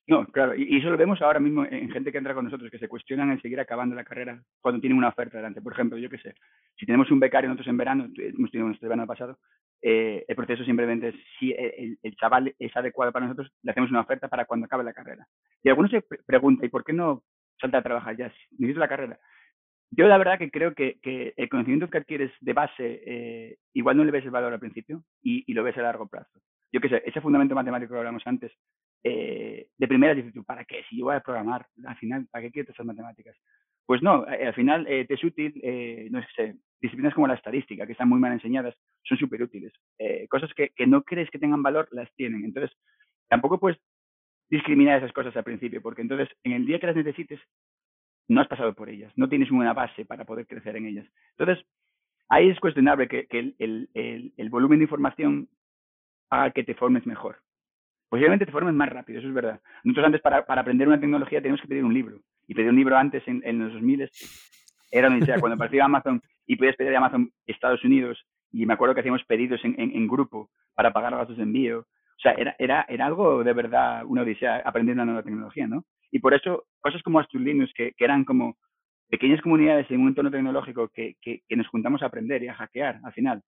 Speaker 1: No, claro, y, eso lo vemos ahora mismo en gente que entra con nosotros, que se cuestionan en seguir acabando la carrera cuando tienen una oferta delante. Por ejemplo, yo qué sé, si tenemos un becario nosotros en verano, hemos tenido nuestro verano pasado, eh, el proceso simplemente es si el, chaval es adecuado para nosotros, le hacemos una oferta para cuando acabe la carrera. Y algunos se preguntan, ¿y por qué no salta a trabajar ya? (laughs) Necesito la carrera. Yo la verdad que creo que, el conocimiento que adquieres de base, eh, igual no le ves el valor al principio y, y, lo ves a largo plazo. Yo qué sé, ese fundamento matemático que hablamos antes, eh, de primera dices tú, ¿para qué? Si yo voy a programar, al final, ¿para qué quiero esas matemáticas? Pues no, eh, al final eh, te es útil, no sé, disciplinas como la estadística, que están muy mal enseñadas, son súper útiles. cosas que, que, no crees que tengan valor, las tienen. Entonces, tampoco puedes discriminar esas cosas al principio, porque entonces, en el día que las necesites, no has pasado por ellas, no tienes una base para poder crecer en ellas. Entonces, ahí es cuestionable que, el, volumen de información haga que te formes mejor. Posiblemente te formes más rápido, eso es verdad. Nosotros antes para, aprender una tecnología teníamos que pedir un libro. Y pedir un libro antes en, en los 2000 era una idea. Cuando apareció Amazon y podías pedir a Amazon Estados Unidos, y me acuerdo que hacíamos pedidos en, en, grupo para pagar gastos de envío. O sea, era, era, era algo de verdad una odisea aprender una nueva tecnología, ¿no? Y por eso cosas como Astur Linux, que, que eran como pequeñas comunidades en un entorno tecnológico que, que, que, nos juntamos a aprender y a hackear al final,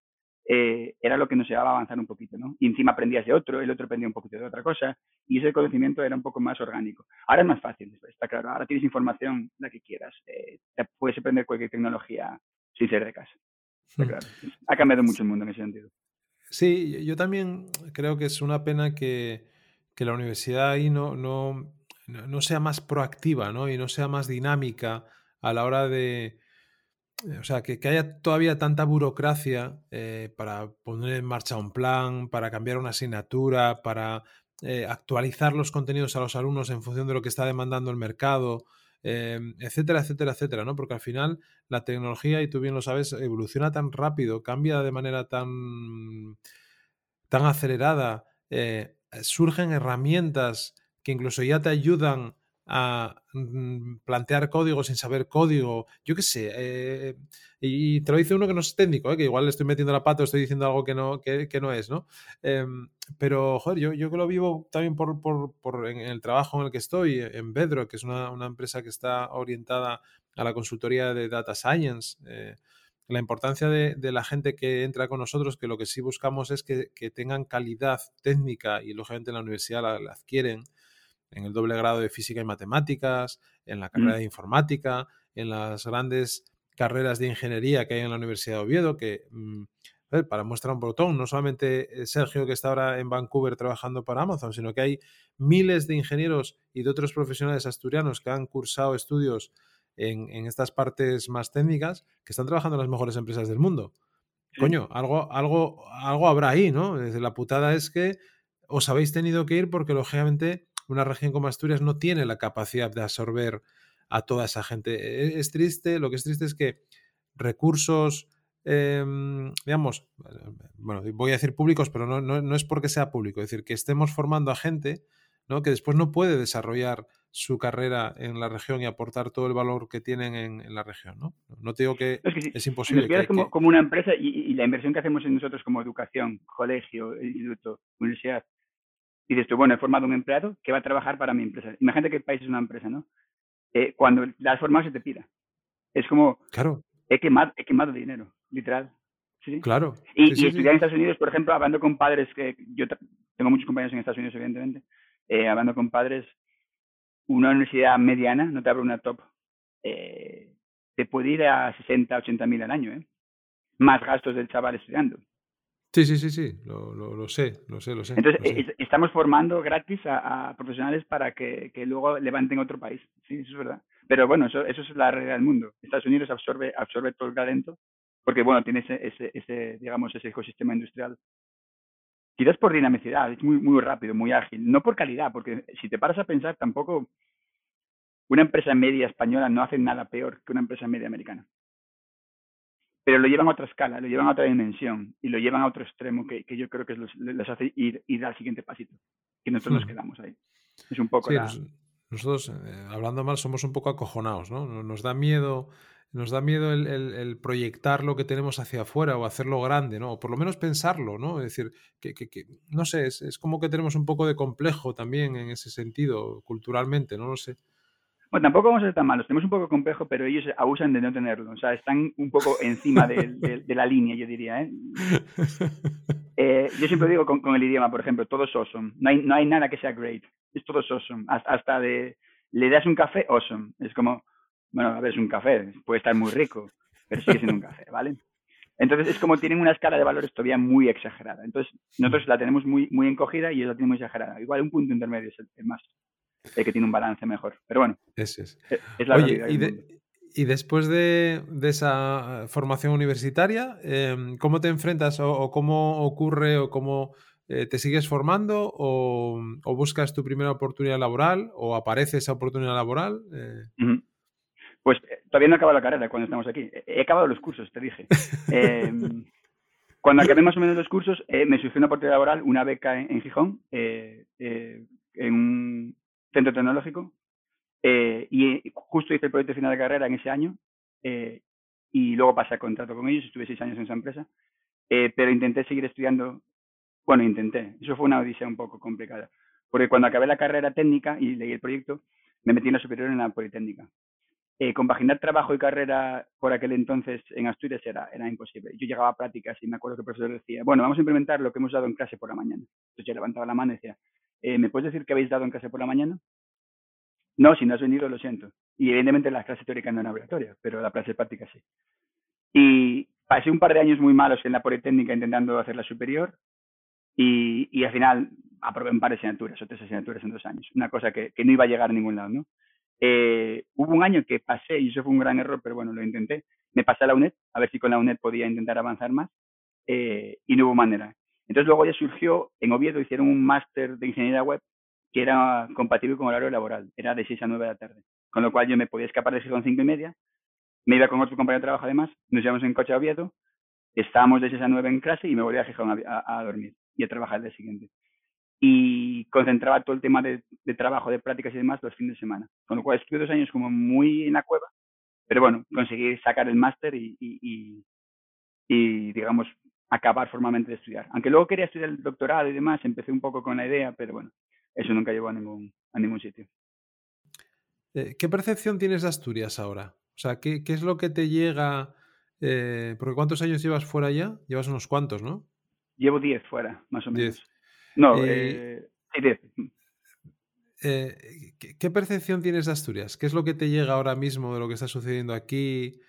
Speaker 1: eh, era lo que nos llevaba a avanzar un poquito, ¿no? Y encima aprendías de otro, el otro aprendía un poquito de otra cosa, y ese conocimiento era un poco más orgánico. Ahora es más fácil, está claro, ahora tienes información la que quieras, eh, puedes aprender cualquier tecnología sin ser de casa. Hmm. claro. Ha cambiado mucho el mundo en ese sentido.
Speaker 2: Sí, yo también creo que es una pena que, que la universidad ahí no, no, no sea más proactiva, ¿no? Y no sea más dinámica a la hora de, o sea, que, haya todavía tanta burocracia eh, para poner en marcha un plan, para cambiar una asignatura, para eh, actualizar los contenidos a los alumnos en función de lo que está demandando el mercado. Em, etcétera, etcétera, etcétera, ¿no? Porque al final la tecnología, y tú bien lo sabes, evoluciona tan rápido, cambia de manera tan, tan acelerada, eh, surgen herramientas que incluso ya te ayudan a mm, plantear código sin saber código, yo qué sé. Eh, y te lo dice uno que no es técnico, ¿eh? que igual le estoy metiendo la pata o estoy diciendo algo que no, que, no es, ¿no? Em, pero, joder, yo, yo que lo vivo también por, por, en el trabajo en el que estoy, en Bedro, que es una, empresa que está orientada a la consultoría de Data Science. Eh, la importancia de, la gente que entra con nosotros, que lo que sí buscamos es que, tengan calidad técnica y lógicamente en la universidad la adquieren en el doble grado de física y matemáticas, en la mm. carrera de informática, en las grandes carreras de ingeniería que hay en la Universidad de Oviedo, que mm, para muestra un botón, no solamente eh, Sergio que está ahora en Vancouver trabajando para Amazon, sino que hay miles de ingenieros y de otros profesionales asturianos que han cursado estudios en, estas partes más técnicas que están trabajando en las mejores empresas del mundo. Coño, algo, algo, algo habrá ahí, ¿no? La putada es que os habéis tenido que ir porque lógicamente una región como Asturias no tiene la capacidad de absorber a toda esa gente. E-, es, triste, lo que es triste es que recursos, em, digamos, bueno, voy a decir públicos, pero no, no, es porque sea público, es decir, que estemos formando a gente ¿no? que después no puede desarrollar su carrera en la región y aportar todo el valor que tienen en, la región. No, no te digo que es, imposible.
Speaker 1: Que, como, como, una empresa y, la inversión que hacemos en nosotros como educación, colegio, instituto, universidad, y dices tú, bueno, he formado un empleado que va a trabajar para mi empresa. Imagínate que el país es una empresa, ¿no? Eh, cuando la has formado se te pida. Es como,
Speaker 2: claro.
Speaker 1: he quemado, he quemado dinero, literal. ¿Sí?
Speaker 2: Claro.
Speaker 1: Y, estudiar en Estados Unidos, por ejemplo, hablando con padres, que yo tengo muchos compañeros en Estados Unidos, evidentemente, eh, hablando con padres, una universidad mediana, no te abro una top, eh, te puede ir a 60, 80 mil al año, ¿eh? Más gastos del chaval estudiando.
Speaker 2: Sí, sí, sí, sí, lo, lo, sé, lo sé, lo sé.
Speaker 1: Entonces, estamos formando gratis a, profesionales para que, que, luego levanten otro país, sí, eso es verdad. Pero bueno, eso, eso es la realidad del mundo. Estados Unidos absorbe, absorbe todo el talento porque, bueno, tiene ese, ese, ese, digamos, ese ecosistema industrial. Quizás por dinamicidad, es muy, muy rápido, muy ágil. No por calidad, porque si te paras a pensar, tampoco una empresa media española no hace nada peor que una empresa media americana pero lo llevan a otra escala, lo llevan a otra dimensión y lo llevan a otro extremo que, que yo creo que les hace ir, ir al siguiente pasito. Y nosotros nos hmm. quedamos ahí. Es un poco
Speaker 2: Nosotros, eh, hablando mal, somos un poco acojonados, ¿no? Nos da miedo, nos da miedo el, el, proyectar lo que tenemos hacia afuera o hacerlo grande, ¿no? O por lo menos pensarlo, ¿no? Es decir, que, que, que no sé, es, es, como que tenemos un poco de complejo también en ese sentido, culturalmente, no lo sé.
Speaker 1: Bueno, tampoco vamos a ser tan malos, tenemos un poco complejo, pero ellos abusan de no tenerlo, o sea, están un poco encima (laughs) de, la línea, yo diría. ¿eh? Eh, yo siempre digo con, el idioma, por ejemplo, todo es awesome, no hay, no hay nada que sea great, es todo awesome, hasta de, le das un café, awesome, es como, bueno, a ver, es un café, puede estar muy rico, pero sigue siendo un café, ¿vale? Entonces es como tienen una escala de valores todavía muy exagerada. Entonces nosotros la tenemos muy, muy encogida y ellos la tienen muy exagerada. Igual un punto intermedio es el más que tiene un balance mejor. Pero bueno,
Speaker 2: es. es. la Oye, y, después de, esa formación universitaria, em, ¿cómo te enfrentas o, cómo ocurre o cómo eh, te sigues formando o, buscas tu primera oportunidad laboral o aparece esa oportunidad laboral?
Speaker 1: Eh, pues eh, todavía no he acabado la carrera cuando estamos aquí. He acabado los cursos, te dije. Em, (laughs) cuando acabé más o menos los cursos, me surgió una oportunidad laboral, una beca en, en Gijón, en un centro tecnológico, eh, y justo hice el proyecto final de carrera en ese año, eh, y luego pasé a contrato con ellos, estuve seis años en esa empresa, eh, pero intenté seguir estudiando, bueno, intenté, eso fue una odisea un poco complicada, porque cuando acabé la carrera técnica y leí el proyecto, me metí en la superior en la Politécnica. compaginar trabajo y carrera por aquel entonces en Asturias era, era imposible. Yo llegaba a prácticas y me acuerdo que el profesor decía, bueno, vamos a implementar lo que hemos dado en clase por la mañana. Entonces yo levantaba la mano y decía, eh, ¿me puedes decir qué habéis dado en clase por la mañana? No, si no has venido, lo siento. Y evidentemente la clase teórica no era obligatoria, pero la clase práctica sí. Y pasé un par de años muy malos en la Politécnica intentando hacer la superior y, y al final aprobé un par de asignaturas o tres asignaturas en dos años. Una cosa que, que no iba a llegar a ningún lado, ¿no? Eh, hubo un año que pasé, y eso fue un gran error, pero bueno, lo intenté. Me pasé a la UNED, a ver si con la UNED podía intentar avanzar más, eh, y no hubo manera. Entonces luego ya surgió, en Oviedo hicieron un máster de ingeniería web que era compatible con horario laboral, era de 6 a 9 de la tarde. Con lo cual yo me podía escapar de Gijón cinco y media, me iba con otro compañero de trabajo además, nos llevamos en coche a Oviedo, estábamos de 6 a 9 en clase y me volvía a Gijón a, dormir y a trabajar el día siguiente. Y concentraba todo el tema de, trabajo, de prácticas y demás los fines de semana. Con lo cual estuve dos años como muy en la cueva, pero bueno, conseguí sacar el máster y, y, y, digamos, acabar formalmente de estudiar. Aunque luego quería estudiar el doctorado y demás, empecé un poco con la idea, pero bueno, eso nunca llegó a ningún, a ningún sitio.
Speaker 2: Eh, ¿Qué percepción tienes de Asturias ahora? O sea, ¿qué, qué es lo que te llega? Eh, porque ¿cuántos años llevas fuera ya? Llevas unos cuantos, ¿no?
Speaker 1: Llevo 10 fuera, más o menos. No, eh, 10.
Speaker 2: Eh, ¿qué, percepción tienes de Asturias? ¿Qué es lo que te llega ahora mismo de lo que está sucediendo aquí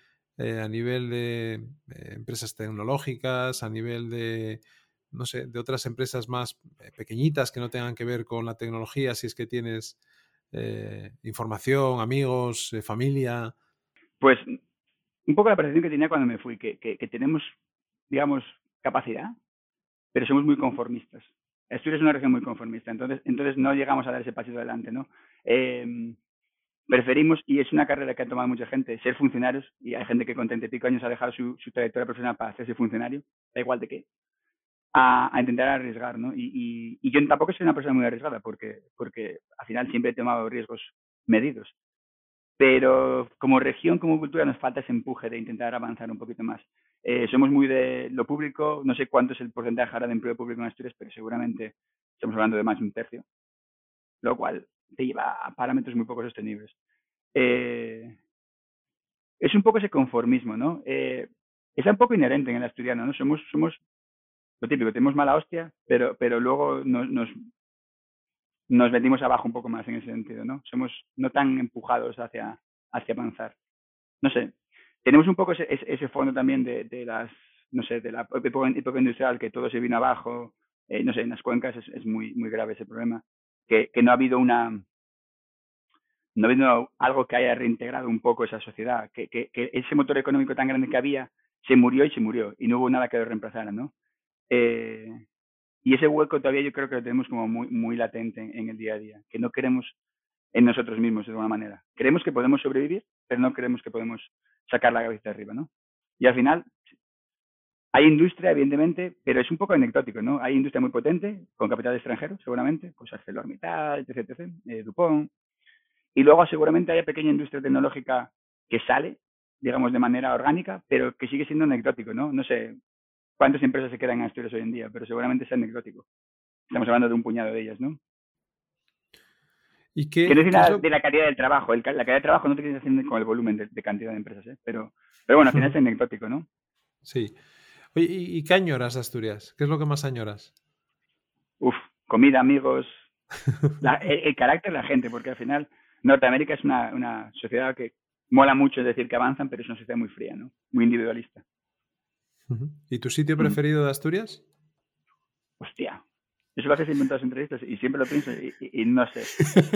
Speaker 2: a nivel de empresas tecnológicas, a nivel de, no sé, de otras empresas más pequeñitas que no tengan que ver con la tecnología, si es que tienes eh, información, amigos, eh, familia?
Speaker 1: Pues un poco la percepción que tenía cuando me fui, que, que, tenemos, digamos, capacidad, pero somos muy conformistas. Asturias es una región muy conformista, entonces, entonces no llegamos a dar ese pasito adelante, ¿no? Em, preferimos, y es una carrera que ha tomado mucha gente, ser funcionarios, y hay gente que con 30 y pico años ha dejado su, su trayectoria profesional para hacerse funcionario, da igual de qué, a, intentar arriesgar, ¿no? Y, y, yo tampoco soy una persona muy arriesgada porque, porque al final siempre he tomado riesgos medidos. Pero como región, como cultura, nos falta ese empuje de intentar avanzar un poquito más. Eh, somos muy de lo público, no sé cuánto es el porcentaje ahora de empleo público en Asturias, pero seguramente estamos hablando de más de un tercio, lo cual te lleva a parámetros muy poco sostenibles. Eh, es un poco ese conformismo, ¿no? Eh, es un poco inherente en el asturiano, ¿no? Somos, somos lo típico, tenemos mala hostia, pero, pero luego nos, nos, nos vendimos abajo un poco más en ese sentido, ¿no? Somos no tan empujados hacia, hacia avanzar. No sé, tenemos un poco ese, ese fondo también de, de las, no sé, de la época, industrial, que todo se vino abajo, eh, no sé, en las cuencas es, es, muy, muy grave ese problema, que, que no ha habido una, no ha habido algo que haya reintegrado un poco esa sociedad, que, que, que, ese motor económico tan grande que había se murió y se murió y no hubo nada que lo reemplazara, ¿no? Eh, y ese hueco todavía yo creo que lo tenemos como muy, muy latente en, el día a día, que no queremos en nosotros mismos de alguna manera. Creemos que podemos sobrevivir, pero no creemos que podemos sacar la cabeza de arriba, ¿no? Y al final, hay industria, evidentemente, pero es un poco anecdótico, ¿no? Hay industria muy potente, con capital extranjero, seguramente, pues ArcelorMittal, etc, etc eh, Dupont. Y luego seguramente hay pequeña industria tecnológica que sale, digamos, de manera orgánica, pero que sigue siendo anecdótico, ¿no? No sé, cuántas empresas se quedan en Asturias hoy en día, pero seguramente es anecdótico. Estamos hablando de un puñado de ellas, ¿no?
Speaker 2: ¿Y qué,
Speaker 1: que no es nada de la calidad del trabajo. la calidad del trabajo no te quieres hacer con el volumen de, cantidad de empresas, ¿eh? pero, pero bueno, al final es (laughs) anecdótico, ¿no?
Speaker 2: Sí. Oye, ¿y, qué añoras de Asturias? ¿Qué es lo que más añoras?
Speaker 1: Uf, comida, amigos, (laughs) el, carácter de la gente, porque al final Norteamérica es una, una sociedad que mola mucho decir que avanzan, pero es una sociedad muy fría, ¿no? Muy individualista.
Speaker 2: ¿Y tu sitio mm. preferido de Asturias?
Speaker 1: Hostia. Eso lo haces en las entrevistas y siempre lo pienso y, no sé.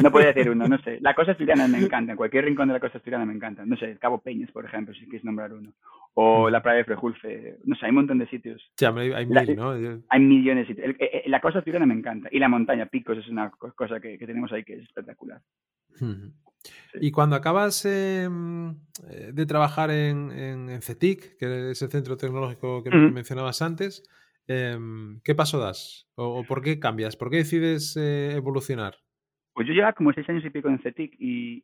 Speaker 1: No puedo decir uno, no sé. La costa asturiana me encanta. En cualquier rincón de la costa asturiana me encanta. No sé, Cabo Peñas, por ejemplo, si quieres nombrar uno. O mm. la playa de Frejulfe. No sé, hay un montón de sitios.
Speaker 2: Sí, hay, mil, ¿no?
Speaker 1: Hay millones de sitios. Eh, eh, la costa asturiana me encanta. Y la montaña, Picos, es una cosa que, tenemos ahí que es espectacular.
Speaker 2: Y cuando acabas em, eh, de trabajar en, en, CETIC, que es el centro tecnológico que mencionabas antes, em, ¿qué paso das? O, por qué cambias? ¿Por qué decides eh, evolucionar?
Speaker 1: Pues yo llevo como seis años y pico en CETIC y,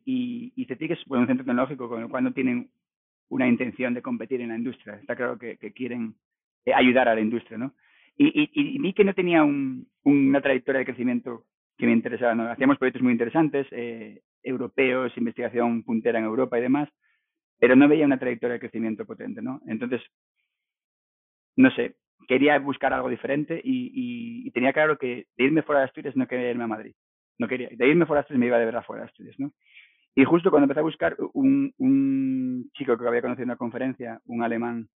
Speaker 1: y, CETIC es un centro tecnológico con el cual no tienen una intención de competir en la industria. Está claro que, quieren eh, ayudar a la industria, ¿no? Y, y, vi que no tenía un, una trayectoria de crecimiento que me interesaba. ¿no? Hacíamos proyectos muy interesantes, eh, europeos, investigación puntera en Europa y demás, pero no veía una trayectoria de crecimiento potente, ¿no? Entonces, no sé, quería buscar algo diferente y, tenía claro que de irme fuera de Asturias no quería irme a Madrid. No quería. De irme fuera de Asturias me iba de verdad fuera de Asturias, ¿no? Y justo cuando empecé a buscar, un, un chico que había conocido en una conferencia, un alemán,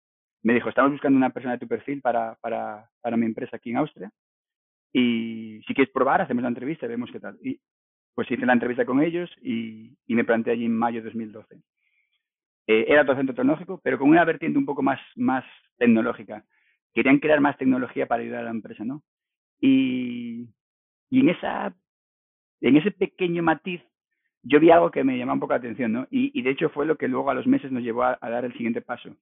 Speaker 1: me dijo, estamos buscando una persona de tu perfil para, para, para mi empresa aquí en Austria. Y si quieres probar, hacemos la entrevista y vemos qué tal. Y pues hice la entrevista con ellos y, me planteé allí en mayo de 2012. Eh, era todo centro tecnológico, pero con una vertiente un poco más, más tecnológica. Querían crear más tecnología para ayudar a la empresa, ¿no? Y, en, ese pequeño matiz yo vi algo que me llamaba un poco la atención, ¿no? Y, de hecho fue lo que luego a los meses nos llevó a, dar el siguiente paso.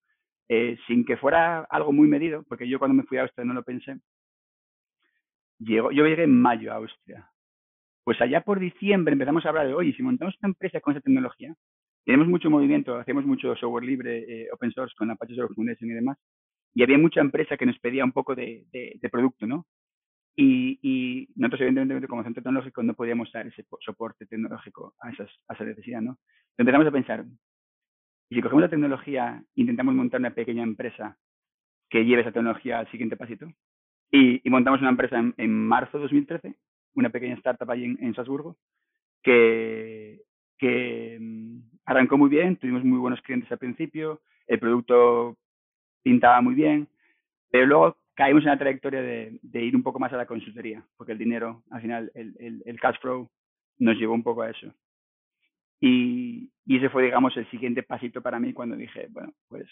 Speaker 1: Eh, sin que fuera algo muy medido, porque yo cuando me fui a Austria no lo pensé, yo llegué en mayo a Austria. Pues allá por diciembre empezamos a hablar de, oye, si montamos una empresa con esa tecnología, tenemos mucho movimiento, hacemos mucho software libre, eh, open source con Apache Software Foundation y demás, y había mucha empresa que nos pedía un poco de, de producto, ¿no? Y, nosotros, evidentemente, como centro tecnológico, no podíamos dar ese soporte tecnológico a, esas, a esa necesidad, ¿no? Empezamos a pensar, y si cogemos la tecnología, intentamos montar una pequeña empresa que lleve esa tecnología al siguiente pasito, y, montamos una empresa en, marzo de 2013, una pequeña startup allí en, en Salzburgo, que, que mm, arrancó muy bien, tuvimos muy buenos clientes al principio, el producto pintaba muy bien, pero luego caímos en la trayectoria de, ir un poco más a la consultoría, porque el dinero, al final, el, el, cash flow nos llevó un poco a eso. Y, y, ese fue, digamos, el siguiente pasito para mí cuando dije, bueno, pues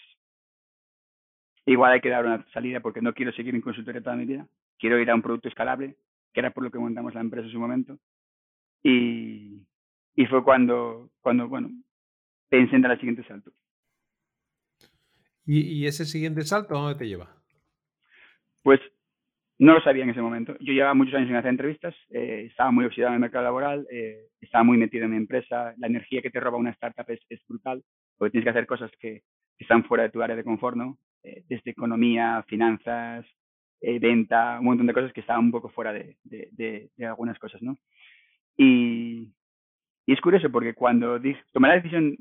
Speaker 1: igual hay que dar una salida porque no quiero seguir en consultoría toda mi vida, quiero ir a un producto escalable, que era por lo que montamos la empresa en su momento. Y, y fue cuando, cuando, bueno, pensé en dar el siguiente salto.
Speaker 2: ¿Y, ¿Y ese siguiente salto a dónde te lleva?
Speaker 1: Pues no lo sabía en ese momento. Yo llevaba muchos años sin hacer entrevistas, eh, estaba muy oxidado en el mercado laboral, eh, estaba muy metido en mi empresa. La energía que te roba una startup es, brutal, porque tienes que hacer cosas que, están fuera de tu área de confort, ¿no? Eh, desde economía, finanzas, venta, un montón de cosas que estaban un poco fuera de, de, algunas cosas, ¿no? Y, y, es curioso porque cuando dije, tomé la decisión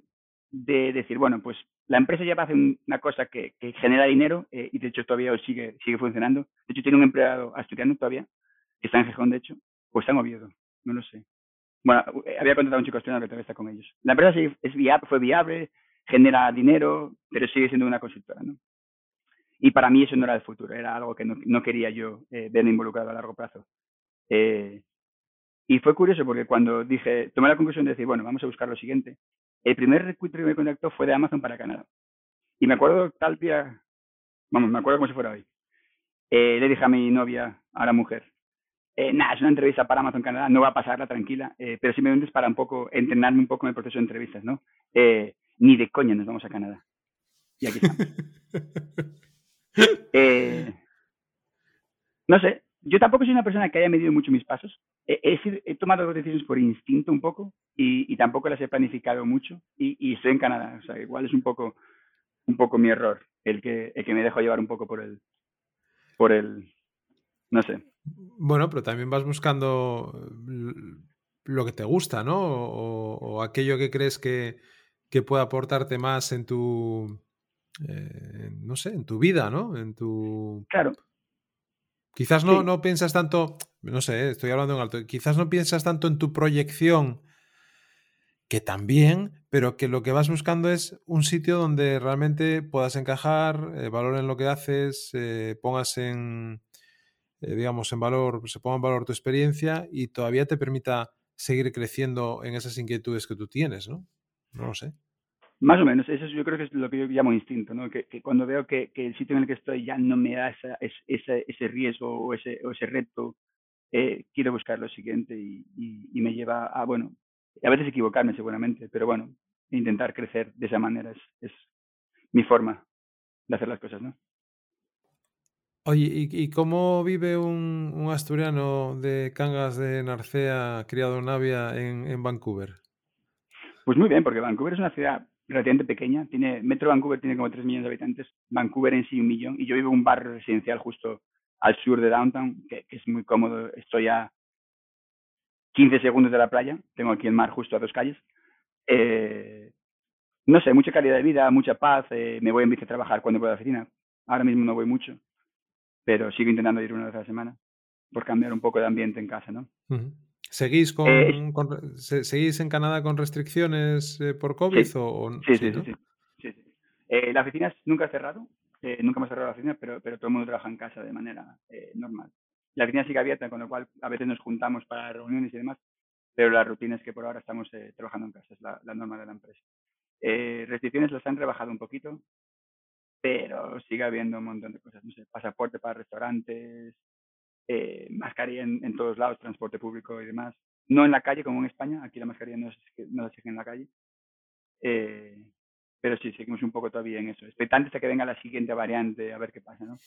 Speaker 1: de decir, bueno, pues la empresa ya hacer una cosa que, genera dinero eh, y de hecho todavía sigue, funcionando. De hecho tiene un empleado asturiano todavía, que está en Gijón de hecho, o está en Oviedo, no lo sé. Bueno, eh, había contratado a un chico asturiano que todavía está con ellos. La empresa es viable, fue viable, genera dinero, pero sigue siendo una consultora, ¿no? Y para mí eso no era el futuro, era algo que no, quería yo eh, involucrado a largo plazo. y fue curioso porque cuando dije, tomé la conclusión de decir, bueno, vamos a buscar lo siguiente, el primer recruiter que me contactó fue de Amazon para Canadá. Y me acuerdo tal día, vamos, me acuerdo como si fuera hoy. Eh, le dije a mi novia, a la mujer, eh, nada, es una entrevista para Amazon Canadá, no va a pasarla tranquila, eh, pero simplemente es para un poco entrenarme un poco en el proceso de entrevistas, ¿no? Eh, ni de coña nos vamos a Canadá. Y aquí estamos. (laughs) no sé, yo tampoco soy una persona que haya medido mucho mis pasos. He, tomado decisiones por instinto un poco y, tampoco las he planificado mucho y, y, estoy en Canadá. O sea, igual es un poco, un poco mi error el que, el que me dejo llevar un poco por el, por el, no sé.
Speaker 2: Bueno, pero también vas buscando lo que te gusta, ¿no? O, aquello que crees que, que puede aportarte más en tu, eh, no sé, en tu vida, ¿no? En tu...
Speaker 1: Claro.
Speaker 2: Quizás no, no piensas tanto, no sé, estoy hablando en alto, quizás no piensas tanto en tu proyección, que también, pero que lo que vas buscando es un sitio donde realmente puedas encajar, eh, valoren lo que haces, eh, pongas en, eh, digamos, en valor, se ponga en valor tu experiencia y todavía te permita seguir creciendo en esas inquietudes que tú tienes, ¿no? No lo sé.
Speaker 1: Más o menos, eso yo creo que es lo que yo llamo instinto, ¿no? Que, cuando veo que, el sitio en el que estoy ya no me da esa, ese, ese riesgo o ese, o ese reto, eh, quiero buscar lo siguiente y, y, me lleva a, bueno, a veces equivocarme seguramente, pero bueno, intentar crecer de esa manera es, es mi forma de hacer las cosas, ¿no?
Speaker 2: Oye, ¿y, y cómo vive un, un, asturiano de Cangas de Narcea, criado en Navia, en, en Vancouver?
Speaker 1: Pues muy bien, porque Vancouver es una ciudad relativamente pequeña. Tiene, Metro Vancouver tiene como 3 millones de habitantes, Vancouver en sí un millón, y yo vivo en un barrio residencial justo al sur de Downtown, que, es muy cómodo. Estoy a 15 segundos de la playa, tengo aquí el mar justo a dos calles. Eh, no sé, mucha calidad de vida, mucha paz. Eh, me voy en bici a trabajar cuando voy a la oficina. Ahora mismo no voy mucho, pero sigo intentando ir una vez a la semana por cambiar un poco de ambiente en casa, ¿no?
Speaker 2: ¿Seguís, con, eh, ¿Seguís en Canadá con restricciones eh, por COVID?
Speaker 1: Sí,
Speaker 2: o,
Speaker 1: sí, sí, sí, sí, eh, la oficina nunca ha cerrado, nunca hemos cerrado la oficina, pero, pero todo el mundo trabaja en casa de manera normal. La oficina sigue abierta, con lo cual a veces nos juntamos para reuniones y demás, pero la rutina es que por ahora estamos trabajando en casa, es la, norma de la empresa. restricciones las han rebajado un poquito, pero sigue habiendo un montón de cosas, no sé, pasaporte para restaurantes, eh, mascarilla en, todos lados, transporte público y demás. no en la calle como en España, aquí la mascarilla no, no se exige en la calle. Eh, pero sí, seguimos un poco todavía en eso. Expectantes a que venga la siguiente variante, a ver qué pasa, ¿no?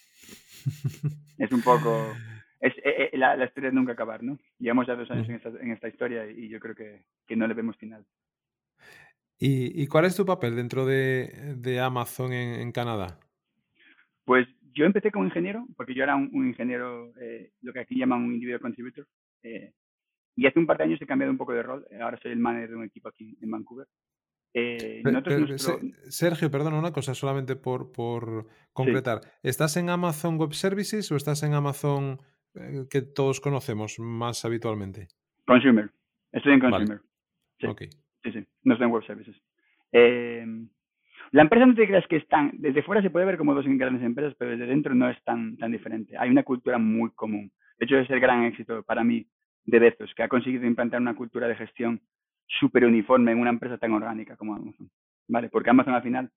Speaker 1: es un poco... Es, eh, eh, la, historia nunca acabar, ¿no? Llevamos ya dos años en esta, en esta historia y yo creo que, que no le vemos final.
Speaker 2: ¿Y, cuál es tu papel dentro de, de Amazon en, en, Canadá?
Speaker 1: Pues yo empecé como ingeniero, porque yo era un, ingeniero, eh, lo que aquí llaman un individual contributor, y hace un par de años he cambiado un poco de rol. Ahora soy el manager de un equipo aquí en Vancouver.
Speaker 2: Eh, Sergio, perdona una cosa, solamente por, por concretar. ¿Estás en Amazon Web Services o estás en Amazon eh, que todos conocemos más habitualmente?
Speaker 1: Consumer. Estoy en Consumer. Sí. sí, sí. No estoy en Web Services. Eh, la empresa no te creas que están, desde fuera se puede ver como dos grandes empresas, pero desde dentro no es tan, tan diferente. Hay una cultura muy común. De hecho, es el gran éxito para mí de Bezos, que ha conseguido implantar una cultura de gestión súper uniforme en una empresa tan orgánica como Amazon. ¿Vale? Porque Amazon al final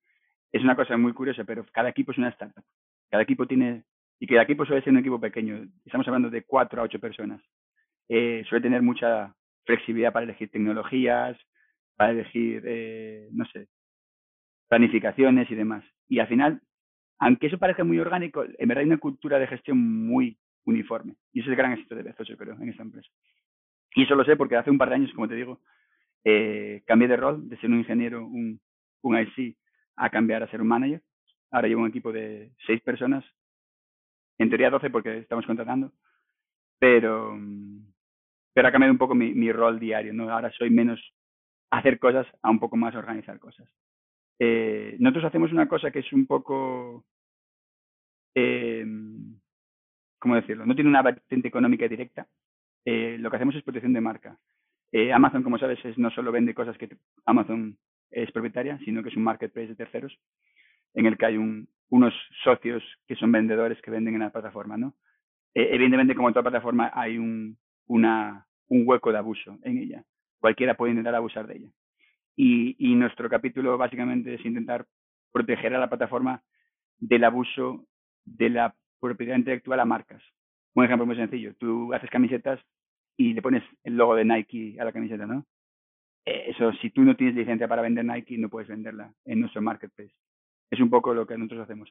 Speaker 1: es una cosa muy curiosa, pero cada equipo es una startup. Cada equipo tiene, y cada equipo suele ser un equipo pequeño. Estamos hablando de cuatro a ocho personas. Eh, suele tener mucha flexibilidad para elegir tecnologías, para elegir, eh, no sé, planificaciones y demás. Y al final, aunque eso parezca muy orgánico, en verdad hay una cultura de gestión muy uniforme. Y ese es el gran éxito de Bezos, yo creo, en esta empresa. Y eso lo sé porque hace un par de años, como te digo, eh, cambié de rol, de ser un ingeniero, un, un IC, a cambiar a ser un manager. Ahora llevo un equipo de seis personas, en teoría 12 porque estamos contratando, pero, pero ha cambiado un poco mi, mi rol diario, ¿no? Ahora soy menos hacer cosas a un poco más organizar cosas. Eh, nosotros hacemos una cosa que es un poco, eh, ¿cómo decirlo? No tiene una vertiente económica directa. Eh, lo que hacemos es protección de marca. Eh, Amazon, como sabes, es, no solo vende cosas que Amazon es propietaria, sino que es un marketplace de terceros en el que hay unos socios que son vendedores que venden en la plataforma, ¿no? Eh, evidentemente, como en toda plataforma, hay un hueco de abuso en ella. Cualquiera puede intentar abusar de ella. Y, y nuestro capítulo básicamente es intentar proteger a la plataforma del abuso de la propiedad intelectual a marcas. Un ejemplo muy sencillo. Tú haces camisetas y le pones el logo de Nike a la camiseta, ¿no? Eh, eso, si tú no tienes licencia para vender Nike, no puedes venderla en nuestro marketplace. Es un poco lo que nosotros hacemos.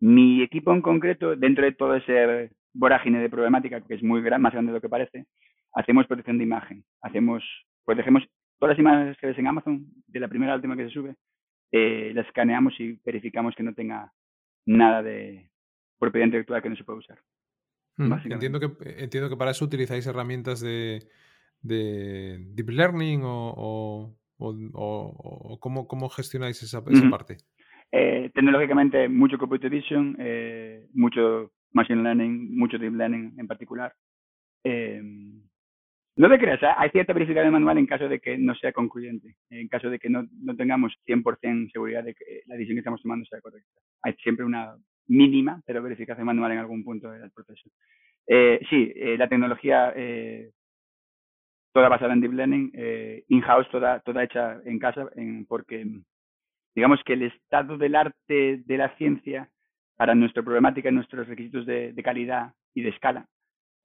Speaker 1: Mi equipo en concreto, dentro de todo ese vorágine de problemática, que es muy gran, más grande de lo que parece, hacemos protección de imagen. Hacemos, protegemos todas las imágenes que ves en Amazon, de la primera a la última que se sube, eh, las escaneamos y verificamos que no tenga nada de propiedad intelectual que no se pueda usar.
Speaker 2: Mm, entiendo que, entiendo que para eso utilizáis herramientas de, Deep Learning o, o, cómo, gestionáis esa, parte.
Speaker 1: Eh, tecnológicamente, mucho Computer Vision, eh, mucho Machine Learning, mucho Deep Learning en particular. Em, no te creas, ¿eh? hay cierta verificación manual en caso de que no sea concluyente, en caso de que no, no tengamos 100% seguridad de que la decisión que estamos tomando sea correcta. Hay siempre una mínima, pero verificación manual en algún punto del proceso. Eh, sí, eh, la tecnología eh, toda basada en Deep Learning, in-house, toda, toda hecha en casa, porque digamos que el estado del arte de la ciencia para nuestra problemática y nuestros requisitos de, de calidad y de escala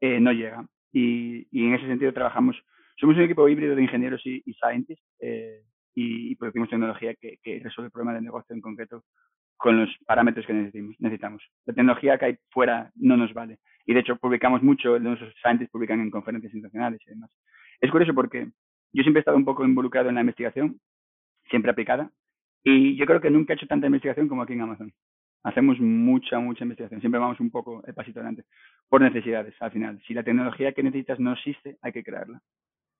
Speaker 1: no llega. Y, y, en ese sentido trabajamos, somos un equipo híbrido de ingenieros y, scientists eh, y, y producimos tecnología que, resuelve problemas de negocio en concreto con los parámetros que necesitamos. La tecnología que hay fuera no nos vale. Y de hecho publicamos mucho, nuestros scientists publican en conferencias internacionales y demás. Es curioso porque yo siempre he estado un poco involucrado en la investigación, siempre aplicada, y yo creo que nunca he hecho tanta investigación como aquí en Amazon. Hacemos mucha, mucha investigación. Siempre vamos un poco el pasito adelante. Por necesidades, al final. Si la tecnología que necesitas no existe, hay que crearla.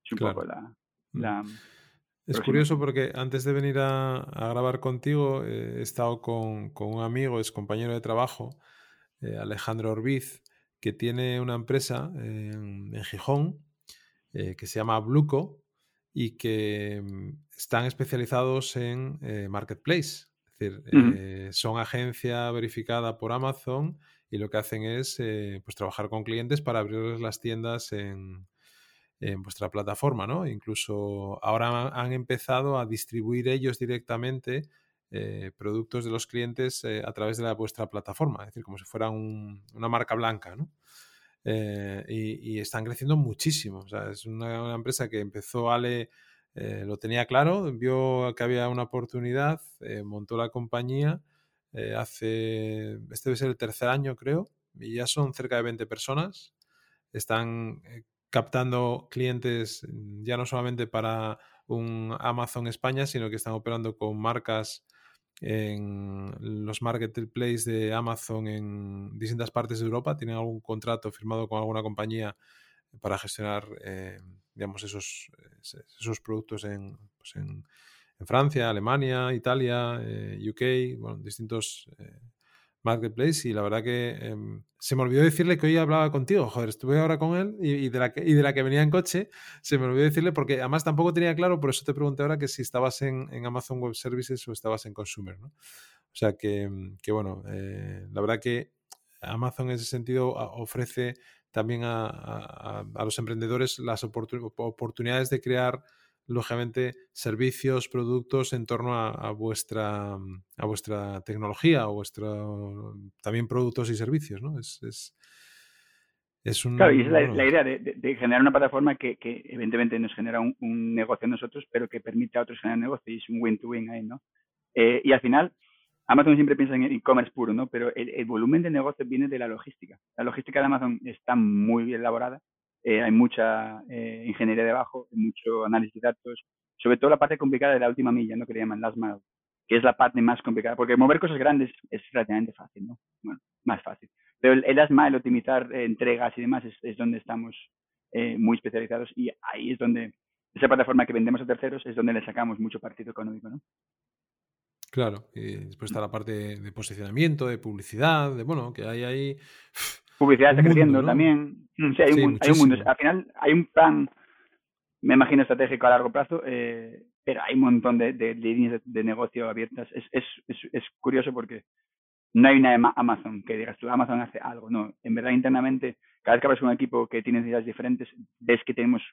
Speaker 1: Es un poco la, mm. la
Speaker 2: es curioso porque antes de venir a, grabar contigo eh, he estado con, un amigo, es compañero de trabajo, eh, Alejandro Orbiz, que tiene una empresa en, Gijón eh, que se llama Bluco y que mm, están especializados en Marketplace. Es decir, son agencia verificada por Amazon y lo que hacen es pues, trabajar con clientes para abrirles las tiendas en, en vuestra plataforma, ¿no? Incluso ahora han empezado a distribuir ellos directamente eh, productos de los clientes eh, a través de la, vuestra plataforma, es decir, como si fuera una marca blanca, ¿no? y, están creciendo muchísimo. O sea, es una, empresa que empezó Ale, lo tenía claro, vio que había una oportunidad, montó la compañía hace, este debe ser el tercer año creo, y ya son cerca de 20 personas. Están captando clientes mm, ya no solamente para un Amazon España, sino que están operando con marcas en los marketplaces de Amazon en distintas partes de Europa. Tienen algún contrato firmado con alguna compañía para gestionar, eh, digamos, esos, esos productos en, pues en, Francia, Alemania, Italia, eh, UK, bueno, distintos eh, Marketplace y la verdad que em, se me olvidó decirle que hoy hablaba contigo, joder, estuve ahora con él y, de la que, y de la que venía en coche, se me olvidó decirle porque además tampoco tenía claro, por eso te pregunté ahora que si estabas en, Amazon Web Services o estabas en Consumer, ¿no? O sea que, que bueno, la verdad que Amazon en ese sentido ofrece también a, los emprendedores las oportunidades de crear lógicamente, servicios, productos en torno a, vuestra, mm, a vuestra tecnología o vuestra, también productos y servicios, ¿no? Es, es,
Speaker 1: es un, claro, y es la, idea de, generar una plataforma que, que evidentemente nos genera un, negocio a nosotros, pero que permite a otros generar negocio y es un win-to-win ahí, ¿no? Eh, y al final, Amazon siempre piensa en e-commerce puro, ¿no? Pero el, el, volumen de negocio viene de la logística. La logística de Amazon está muy bien elaborada eh, hay mucha eh, ingeniería debajo, mucho análisis de datos, sobre todo la parte complicada de la última milla, ¿no? que le llaman last mile, que es la parte más complicada, porque mover cosas grandes es relativamente fácil, ¿no? Bueno, más fácil. Pero el, last mile, optimizar eh, entregas y demás, es, donde estamos muy especializados y ahí es donde esa plataforma que vendemos a terceros es donde le sacamos mucho partido económico, ¿no?
Speaker 2: Claro, y después está la parte de posicionamiento, de publicidad, de bueno, que hay ahí
Speaker 1: Publicidad está creciendo también. Mm, sí, hay, un, hay un mundo. Al final hay un plan, me imagino, estratégico a largo plazo, eh, pero hay un montón de, de, líneas de, negocio abiertas. Es, es, es, curioso porque no hay una Amazon que digas tú, Amazon hace algo. No, en verdad internamente, cada vez que abres un equipo que tiene necesidades diferentes, ves que tenemos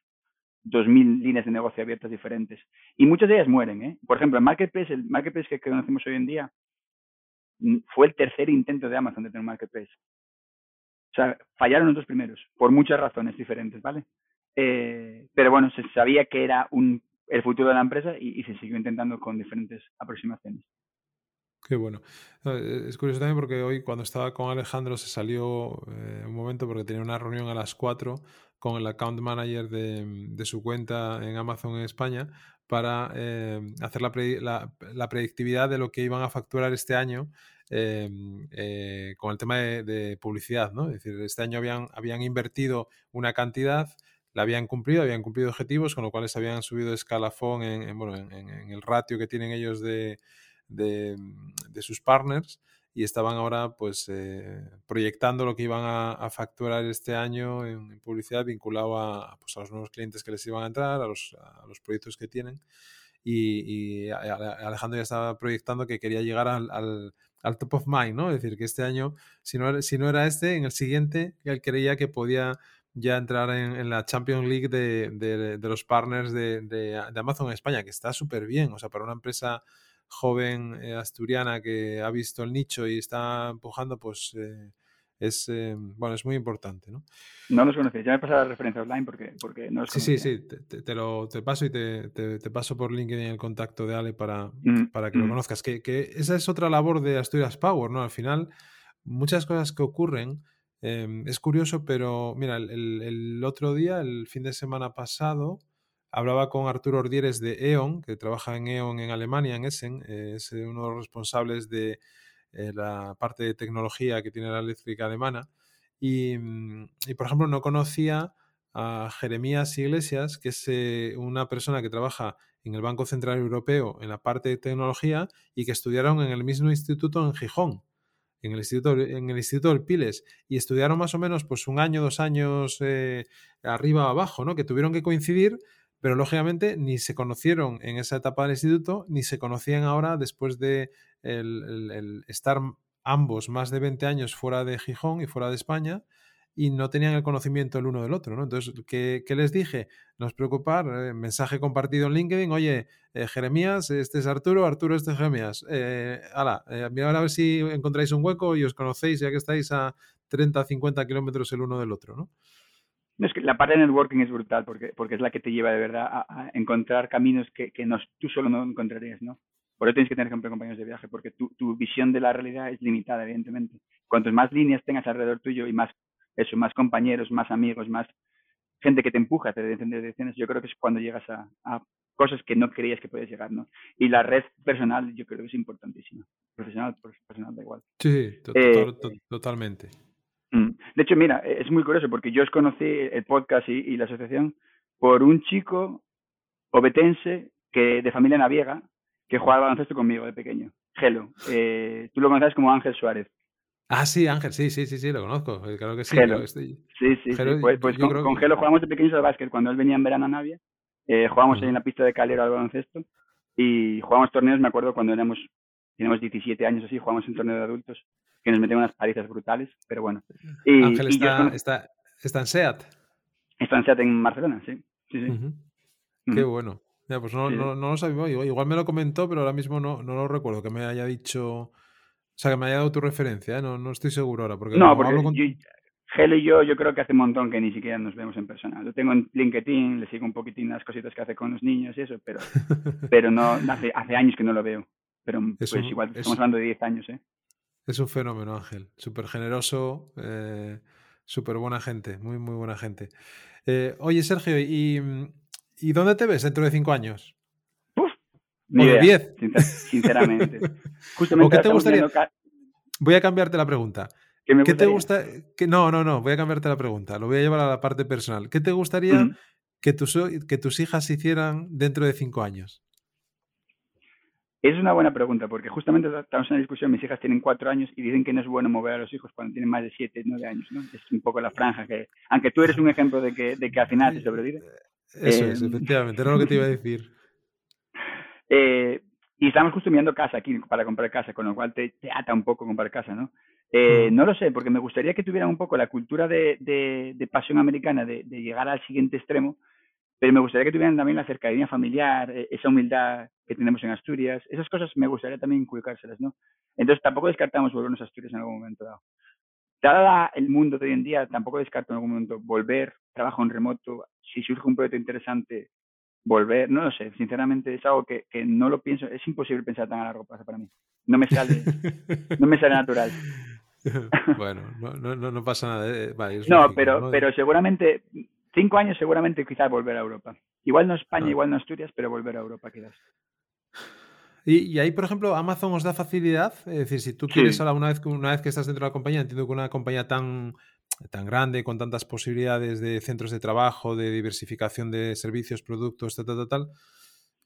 Speaker 1: 2.000 líneas de negocio abiertas diferentes. Y muchas de ellas mueren. ¿eh? Por ejemplo, el Marketplace, el Marketplace que conocemos hoy en día, mm, fue el tercer intento de Amazon de tener un Marketplace. O sea, fallaron los dos primeros, por muchas razones diferentes, ¿vale? Eh, pero bueno, se sabía que era un, el futuro de la empresa y, se siguió intentando con diferentes aproximaciones.
Speaker 2: Qué bueno. Eh, es curioso también porque hoy cuando estaba con Alejandro se salió eh, un momento porque tenía una reunión a las 4 con el account manager de, su cuenta en Amazon en España para hacer la, la, predictividad de lo que iban a facturar este año Em, eh, con el tema de, publicidad, ¿no? Decir, este año habían, habían invertido una cantidad, la habían cumplido, habían cumplido objetivos, con lo cual se habían subido escalafón en, bueno, en, el ratio que tienen ellos de, de, sus partners y estaban ahora pues eh, proyectando lo que iban a, facturar este año en, publicidad vinculado a, pues, a los nuevos clientes que les iban a entrar, a los, a los proyectos que tienen. Y, Alejandro ya estaba proyectando que quería llegar al, al top of mind, ¿no? Es decir, que este año, si no, si no era este, en el siguiente, él creía que podía ya entrar en, la Champions League de, los partners de, Amazon en España, que está súper bien. O sea, para una empresa joven eh, asturiana que ha visto el nicho y está empujando, pues eh, es, eh, bueno, es muy importante, ¿no?
Speaker 1: No nos conoces, ya me pasado la referencia online porque, porque no
Speaker 2: Sí, sí, sí, te, lo te paso y te, te, paso por LinkedIn el contacto de Ale para, mm, para que lo mm. conozcas. Que, que, esa es otra labor de Asturias Power, ¿no? Al final, muchas cosas que ocurren, es curioso, pero mira, el, el, otro día, el fin de semana pasado, hablaba con Arturo Ordieres de E.ON, que trabaja en E.ON en Alemania, en Essen, eh, es uno de los responsables de eh, la parte de tecnología que tiene la eléctrica alemana. Mm, y, por ejemplo, no conocía a Jeremías Iglesias, que es eh, una persona que trabaja en el Banco Central Europeo en la parte de tecnología y que estudiaron en el mismo instituto en Gijón, en el Instituto, en el instituto del Piles, y estudiaron más o menos pues un año, dos años eh, arriba o abajo, ¿no? que tuvieron que coincidir, pero lógicamente ni se conocieron en esa etapa del instituto, ni se conocían ahora después de el, estar ambos más de 20 años fuera de Gijón y fuera de España y no tenían el conocimiento el uno del otro. ¿no? Entonces, ¿qué, les dije? No os preocupar, eh, mensaje compartido en LinkedIn, oye, eh, Jeremías, este es Arturo, Arturo, este es Jeremías. Eh, ala, eh, a ver si encontráis un hueco y os conocéis ya que estáis a 30, 50 kilómetros el uno del otro, ¿no?
Speaker 1: Es que la parte de networking es brutal porque, porque es la que te lleva de verdad a, encontrar caminos que, que tú solo no encontrarías, ¿no? Por eso tienes que tener siempre compañeros de viaje, porque tu, tu visión de la realidad es limitada, evidentemente. Cuantos más líneas tengas alrededor tuyo y más, eso, más compañeros, más amigos, más gente que te empuja a hacer decisiones, yo creo que es cuando llegas a, a cosas que no creías que podías llegar, ¿no? Y la red personal yo creo que es importantísima. Profesional, personal da igual.
Speaker 2: Sí, eh, totalmente.
Speaker 1: Mm. De hecho, mira, es muy curioso porque yo os conocí el podcast y, la asociación por un chico obetense que de familia naviega que jugaba baloncesto conmigo de pequeño. Gelo. Eh, tú lo conoces como Ángel Suárez.
Speaker 2: Ah, sí, Ángel, sí, sí, sí, sí, lo conozco. Eh, claro que sí.
Speaker 1: Gelo. Sí, sí, Pues, pues con, Gelo jugamos de pequeños al básquet. Cuando él venía en verano a Navia, eh, jugábamos ahí en la pista de Calero al baloncesto y jugábamos torneos, me acuerdo, cuando éramos, teníamos 17 años así, jugábamos un torneo de adultos que nos metían unas palizas brutales, pero bueno.
Speaker 2: Y, Ángel está, está, está, en SEAT.
Speaker 1: Está en SEAT en Barcelona, sí. sí,
Speaker 2: sí. Qué bueno. Ya, pues no, no, no, lo sabía. Igual me lo comentó, pero ahora mismo no, no lo recuerdo que me haya dicho. O sea, que me haya dado tu referencia, ¿eh? no, no estoy seguro ahora. Porque
Speaker 1: no, porque Gel y yo, yo creo que hace un montón que ni siquiera nos vemos en persona. Lo tengo en LinkedIn, le sigo un poquitín las cositas que hace con los niños y eso, pero, (laughs) pero no, hace, hace años que no lo veo. Pero pues igual, estamos hablando de 10 años, ¿eh?
Speaker 2: Es un fenómeno, Ángel. Súper generoso, eh, súper buena gente, muy, muy buena gente. Eh, oye, Sergio, ¿y, ¿y dónde te ves dentro de cinco años?
Speaker 1: Uf, ni
Speaker 2: diez. (laughs)
Speaker 1: Sinceramente. Justamente
Speaker 2: qué te gustaría? Voy a cambiarte la pregunta. ¿Qué, te gusta? Que, no, no, no, voy a cambiarte la pregunta. Lo voy a llevar a la parte personal. ¿Qué te gustaría que, tus, que tus hijas hicieran dentro de cinco años?
Speaker 1: Es una buena pregunta, porque justamente estamos en una discusión, mis hijas tienen cuatro años y dicen que no es bueno mover a los hijos cuando tienen más de siete, nueve años, ¿no? Es un poco la franja que, aunque tú eres un ejemplo de que, de que al final se sobrevive.
Speaker 2: Eso es, eh, efectivamente, era lo que te iba a decir. (laughs)
Speaker 1: Eh, y estamos justo mirando casa aquí para comprar casa, con lo cual te, ata un poco comprar casa, ¿no? Eh, no lo sé, porque me gustaría que tuvieran un poco la cultura de, de, pasión americana, de, de, llegar al siguiente extremo, pero me gustaría que tuvieran también la cercanía familiar, e, esa humildad que tenemos en Asturias, esas cosas me gustaría también inculcárselas, ¿no? Entonces tampoco descartamos volvernos a Asturias en algún momento dado. Dada el mundo de hoy en día, tampoco descarto en algún momento volver, trabajo en remoto, si surge un proyecto interesante, volver, no lo sé, sinceramente es algo que, que no lo pienso, es imposible pensar tan a largo plazo para mí. No me sale, (laughs) no me sale natural. (laughs)
Speaker 2: bueno, no, no, no pasa nada. Eh,
Speaker 1: no, pero, pero seguramente cinco años seguramente quizás volver a Europa. Igual no España, ah. igual no Asturias, pero volver a Europa quizás.
Speaker 2: Y, ahí, por ejemplo, Amazon os da facilidad. Es decir, si tú quieres, una, vez, una vez que estás dentro de la compañía, entiendo que una compañía tan, tan grande, con tantas posibilidades de centros de trabajo, de diversificación de servicios, productos, tal, tal, tal,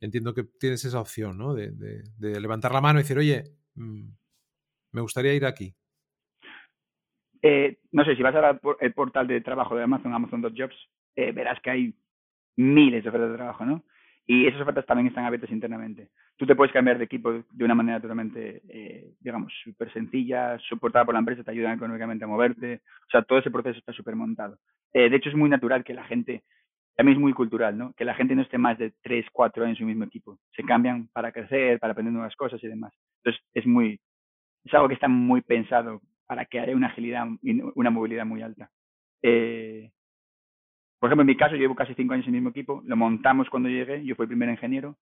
Speaker 2: entiendo que tienes esa opción, ¿no? De, levantar la mano y decir, oye, mm, me gustaría ir aquí.
Speaker 1: Eh, no sé, si vas al portal de trabajo de Amazon, Amazon.jobs, eh, verás que hay miles de ofertas de trabajo, ¿no? Y esas ofertas también están abiertas internamente. Tú te puedes cambiar de equipo de una manera totalmente, eh, digamos, súper sencilla, soportada por la empresa, te ayudan económicamente a moverte. O sea, todo ese proceso está súper montado. Eh, de hecho, es muy natural que la gente, también es muy cultural, ¿no? Que la gente no esté más de 3, 4 años en su mismo equipo. Se cambian para crecer, para aprender nuevas cosas y demás. Entonces, es muy, es algo que está muy pensado para que haya una agilidad y una movilidad muy alta. Eh, por ejemplo, en mi caso, llevo casi cinco años en el mismo equipo, lo montamos cuando llegué, yo fui el primer ingeniero.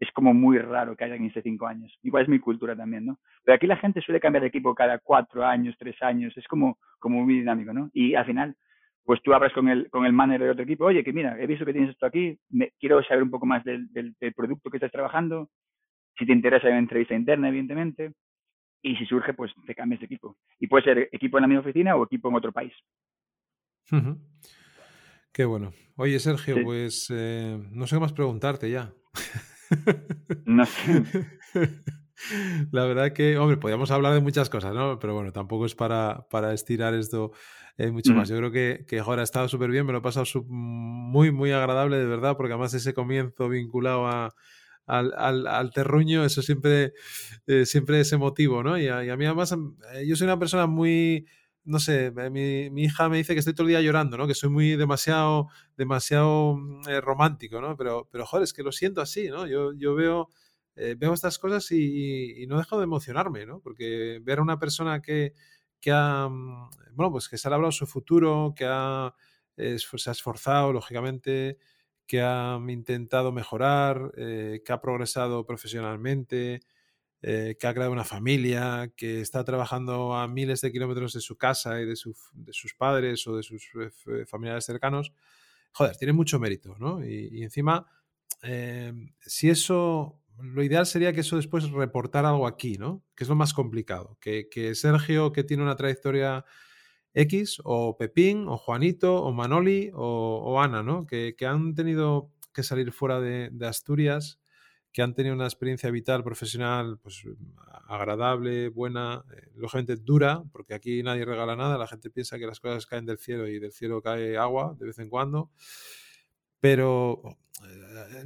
Speaker 1: Es como muy raro que haya en este cinco años. Igual es mi cultura también, ¿no? Pero aquí la gente suele cambiar de equipo cada cuatro años, tres años, es como, como muy dinámico, ¿no? Y al final, pues tú hablas con el, con el manager de otro equipo, oye, que mira, he visto que tienes esto aquí, me, quiero saber un poco más del, del, producto que estás trabajando, si te interesa una entrevista interna, evidentemente, y si surge, pues te cambias de equipo. Y puede ser equipo en la misma oficina o equipo en otro país.
Speaker 2: Qué bueno. Oye, Sergio, pues eh, no sé qué más preguntarte ya. (laughs)
Speaker 1: no (laughs) sé.
Speaker 2: La verdad que, hombre, podríamos hablar de muchas cosas, ¿no? Pero bueno, tampoco es para, para estirar esto eh, mucho más. Mm. Yo creo que, que ahora ha estado súper bien, me lo he pasado muy, muy agradable, de verdad, porque además ese comienzo vinculado a, al, al, al, terruño, eso siempre, eh, siempre es emotivo, ¿no? Y a, y a, mí además, yo soy una persona muy, no sé, mi, mi, hija me dice que estoy todo el día llorando, ¿no? Que soy muy demasiado, demasiado mm, eh, romántico, ¿no? Pero, pero, joder, es que lo siento así, ¿no? Yo, yo veo, eh, veo estas cosas y, no dejo de emocionarme, ¿no? Porque ver a una persona que, que ha, mm, bueno, pues que se ha hablado su futuro, que ha, se ha esforzado, lógicamente, que ha intentado mejorar, eh, que ha progresado profesionalmente, eh, que ha creado una familia, que está trabajando a miles de kilómetros de su casa y de, sus padres o de sus eh, familiares cercanos, joder, tiene mucho mérito, ¿no? Y, encima, si eso, lo ideal sería que eso después reportara algo aquí, ¿no? Que es lo más complicado, que, que Sergio, que tiene una trayectoria X o Pepín o Juanito o Manoli o, Ana, ¿no? Que, han tenido que salir fuera de, Asturias, que han tenido una experiencia vital, profesional, pues agradable, buena, eh, lógicamente dura, porque aquí nadie regala nada, la gente piensa que las cosas caen del cielo y del cielo cae agua de vez en cuando. Pero eh,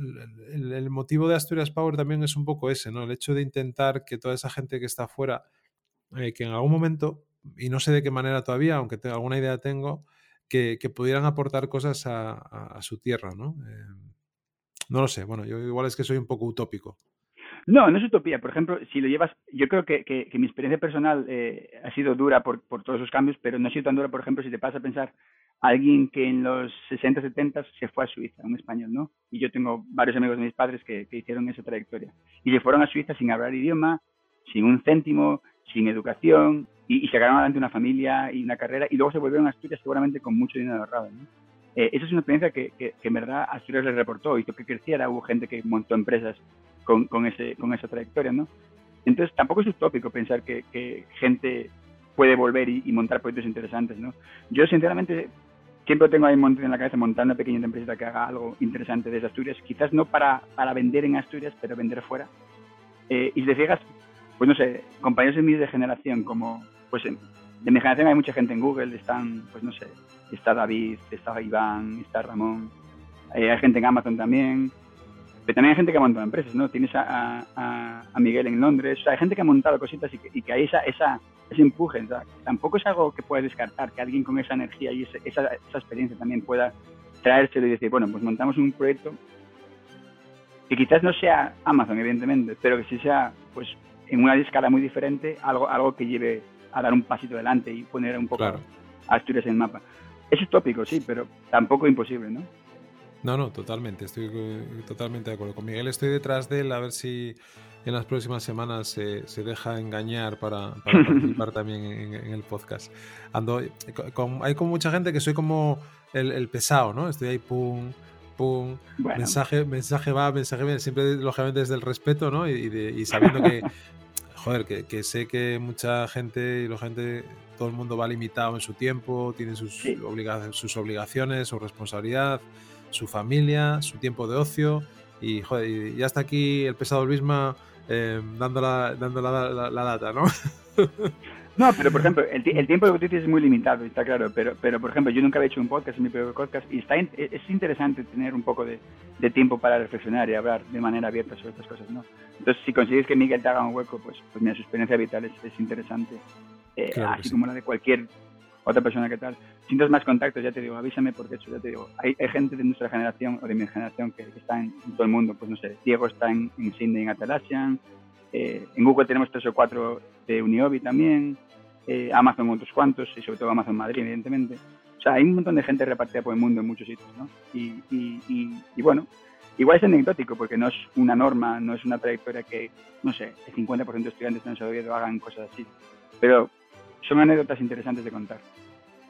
Speaker 2: el, motivo de Asturias Power también es un poco ese, ¿no? El hecho de intentar que toda esa gente que está afuera, eh, que en algún momento y no sé de qué manera todavía, aunque tengo alguna idea tengo, que, pudieran aportar cosas a, su tierra, ¿no? Eh, no lo sé, bueno, yo igual es que soy un poco utópico.
Speaker 1: No, no es utopía. Por ejemplo, si lo llevas, yo creo que, que, mi experiencia personal eh, ha sido dura por, por, todos esos cambios, pero no ha sido tan dura, por ejemplo, si te pasa a pensar alguien que en los 60, 70 se fue a Suiza, un español, ¿no? Y yo tengo varios amigos de mis padres que, que hicieron esa trayectoria. Y se fueron a Suiza sin hablar idioma, sin un céntimo, sin educación, y, sacaron adelante una familia y una carrera y luego se volvieron a Asturias seguramente con mucho dinero ahorrado. ¿no? Eh, esa es una experiencia que, que, en verdad Asturias les reportó, hizo que creciera, hubo gente que montó empresas con, con, ese, con esa trayectoria. ¿no? Entonces tampoco es utópico pensar que, que gente puede volver y, montar proyectos interesantes. ¿no? Yo sinceramente siempre tengo ahí en la cabeza montar una pequeña empresa que haga algo interesante desde Asturias, quizás no para, para vender en Asturias, pero vender fuera. Eh, y si te fijas, pues no sé, compañeros de mi generación como pues de mi generación hay mucha gente en Google, están, pues no sé, está David, está Iván, está Ramón, eh, hay gente en Amazon también, pero también hay gente que ha montado empresas, ¿no? Tienes a, a, Miguel en Londres, o hay gente que ha montado cositas y que, y hay esa, esa, ese empuje, tampoco es algo que puedes descartar, que alguien con esa energía y esa, esa, experiencia también pueda traérselo y decir, bueno, pues montamos un proyecto que quizás no sea Amazon, evidentemente, pero que sí sea, pues, en una escala muy diferente, algo, algo que lleve a dar un pasito adelante y poner un poco a Asturias en el mapa. Es utópico, sí, pero tampoco imposible, ¿no?
Speaker 2: No, no, totalmente, estoy totalmente de acuerdo. Con Miguel estoy detrás de él a ver si en las próximas semanas se, se deja engañar para, (laughs) participar también en, el podcast. Ando, con, hay como mucha gente que soy como el, pesado, ¿no? Estoy ahí, pum, pum, mensaje, mensaje va, mensaje viene, siempre lógicamente desde el respeto, ¿no? Y, y sabiendo que (laughs) joder, que, sé que mucha gente y la gente, todo el mundo va limitado en su tiempo, tiene sus, sus obligaciones, su responsabilidad, su familia, su tiempo de ocio. Y, joder, y ya está aquí el pesado Luisma eh, dando, la, dando la, la data, ¿no? (laughs)
Speaker 1: No, pero por ejemplo, el, tiempo de utilizas es muy limitado, está claro, pero, pero por ejemplo, yo nunca había hecho un podcast, es mi primer podcast, y está es interesante tener un poco de, tiempo para reflexionar y hablar de manera abierta sobre estas cosas, ¿no? Entonces, si consigues que Miguel te haga un hueco, pues, pues mira, su experiencia vital es, interesante, eh, así como la de cualquier otra persona que tal. Si tienes más contactos, ya te digo, avísame porque eso, ya te digo, hay, gente de nuestra generación o de mi generación que, está en, todo el mundo, pues no sé, Diego está en, en Sydney, en Atalasian, eh, en Google tenemos tres o cuatro de Uniobi también, eh, Amazon otros cuantos, y sobre todo Amazon Madrid, evidentemente. O sea, hay un montón de gente repartida por el mundo en muchos sitios, ¿no? Y, y, bueno, igual es anecdótico porque no es una norma, no es una trayectoria que, no sé, el 50% de estudiantes en el hagan cosas así. Pero son anécdotas interesantes de contar.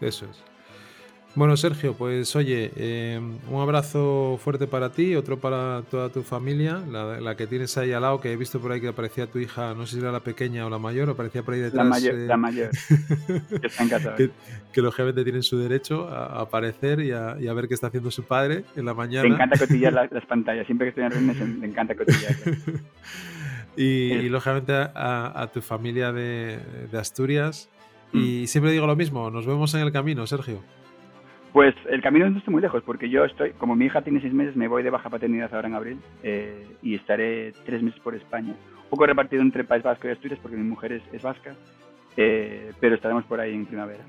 Speaker 2: Eso es. Bueno, Sergio, pues oye, eh, un abrazo fuerte para ti, otro para toda tu familia, la, que tienes ahí al lado, que he visto por ahí que aparecía tu hija, no sé si era la pequeña o la mayor, aparecía por ahí detrás.
Speaker 1: La mayor, eh, la mayor. (laughs) que está
Speaker 2: que, que, lógicamente tienen su derecho a, aparecer y a, ver qué está haciendo su padre en la mañana.
Speaker 1: Le encanta cotillar las, pantallas, siempre que estoy en reuniones (laughs) le encanta cotillar.
Speaker 2: y, lógicamente a, tu familia de, Asturias. Mm. Y siempre digo lo mismo, nos vemos en el camino, Sergio.
Speaker 1: Pues el camino no está muy lejos, porque yo estoy, como mi hija tiene seis meses, me voy de baja paternidad ahora en abril eh, y estaré tres meses por España. Un poco repartido entre País Vasco y Asturias, porque mi mujer es, vasca, eh, pero estaremos por ahí en primavera.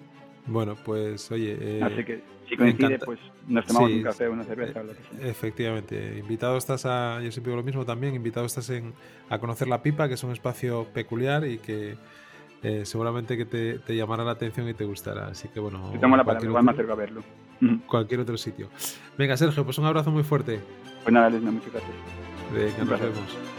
Speaker 2: Bueno, pues oye.
Speaker 1: Eh, Así que si coincide, pues nos tomamos un café o una cerveza o lo que sea.
Speaker 2: Efectivamente. Invitado estás a. Yo siempre digo lo mismo también. Invitado estás en, a conocer La Pipa, que es un espacio peculiar y que eh, seguramente que te, llamará la atención y te gustará. Así que bueno.
Speaker 1: Te tomo la palabra, igual me acerco a verlo.
Speaker 2: Cualquier otro sitio. Venga, Sergio, pues un abrazo muy fuerte.
Speaker 1: Pues nada, Luis, muchas gracias.
Speaker 2: Venga, nos vemos.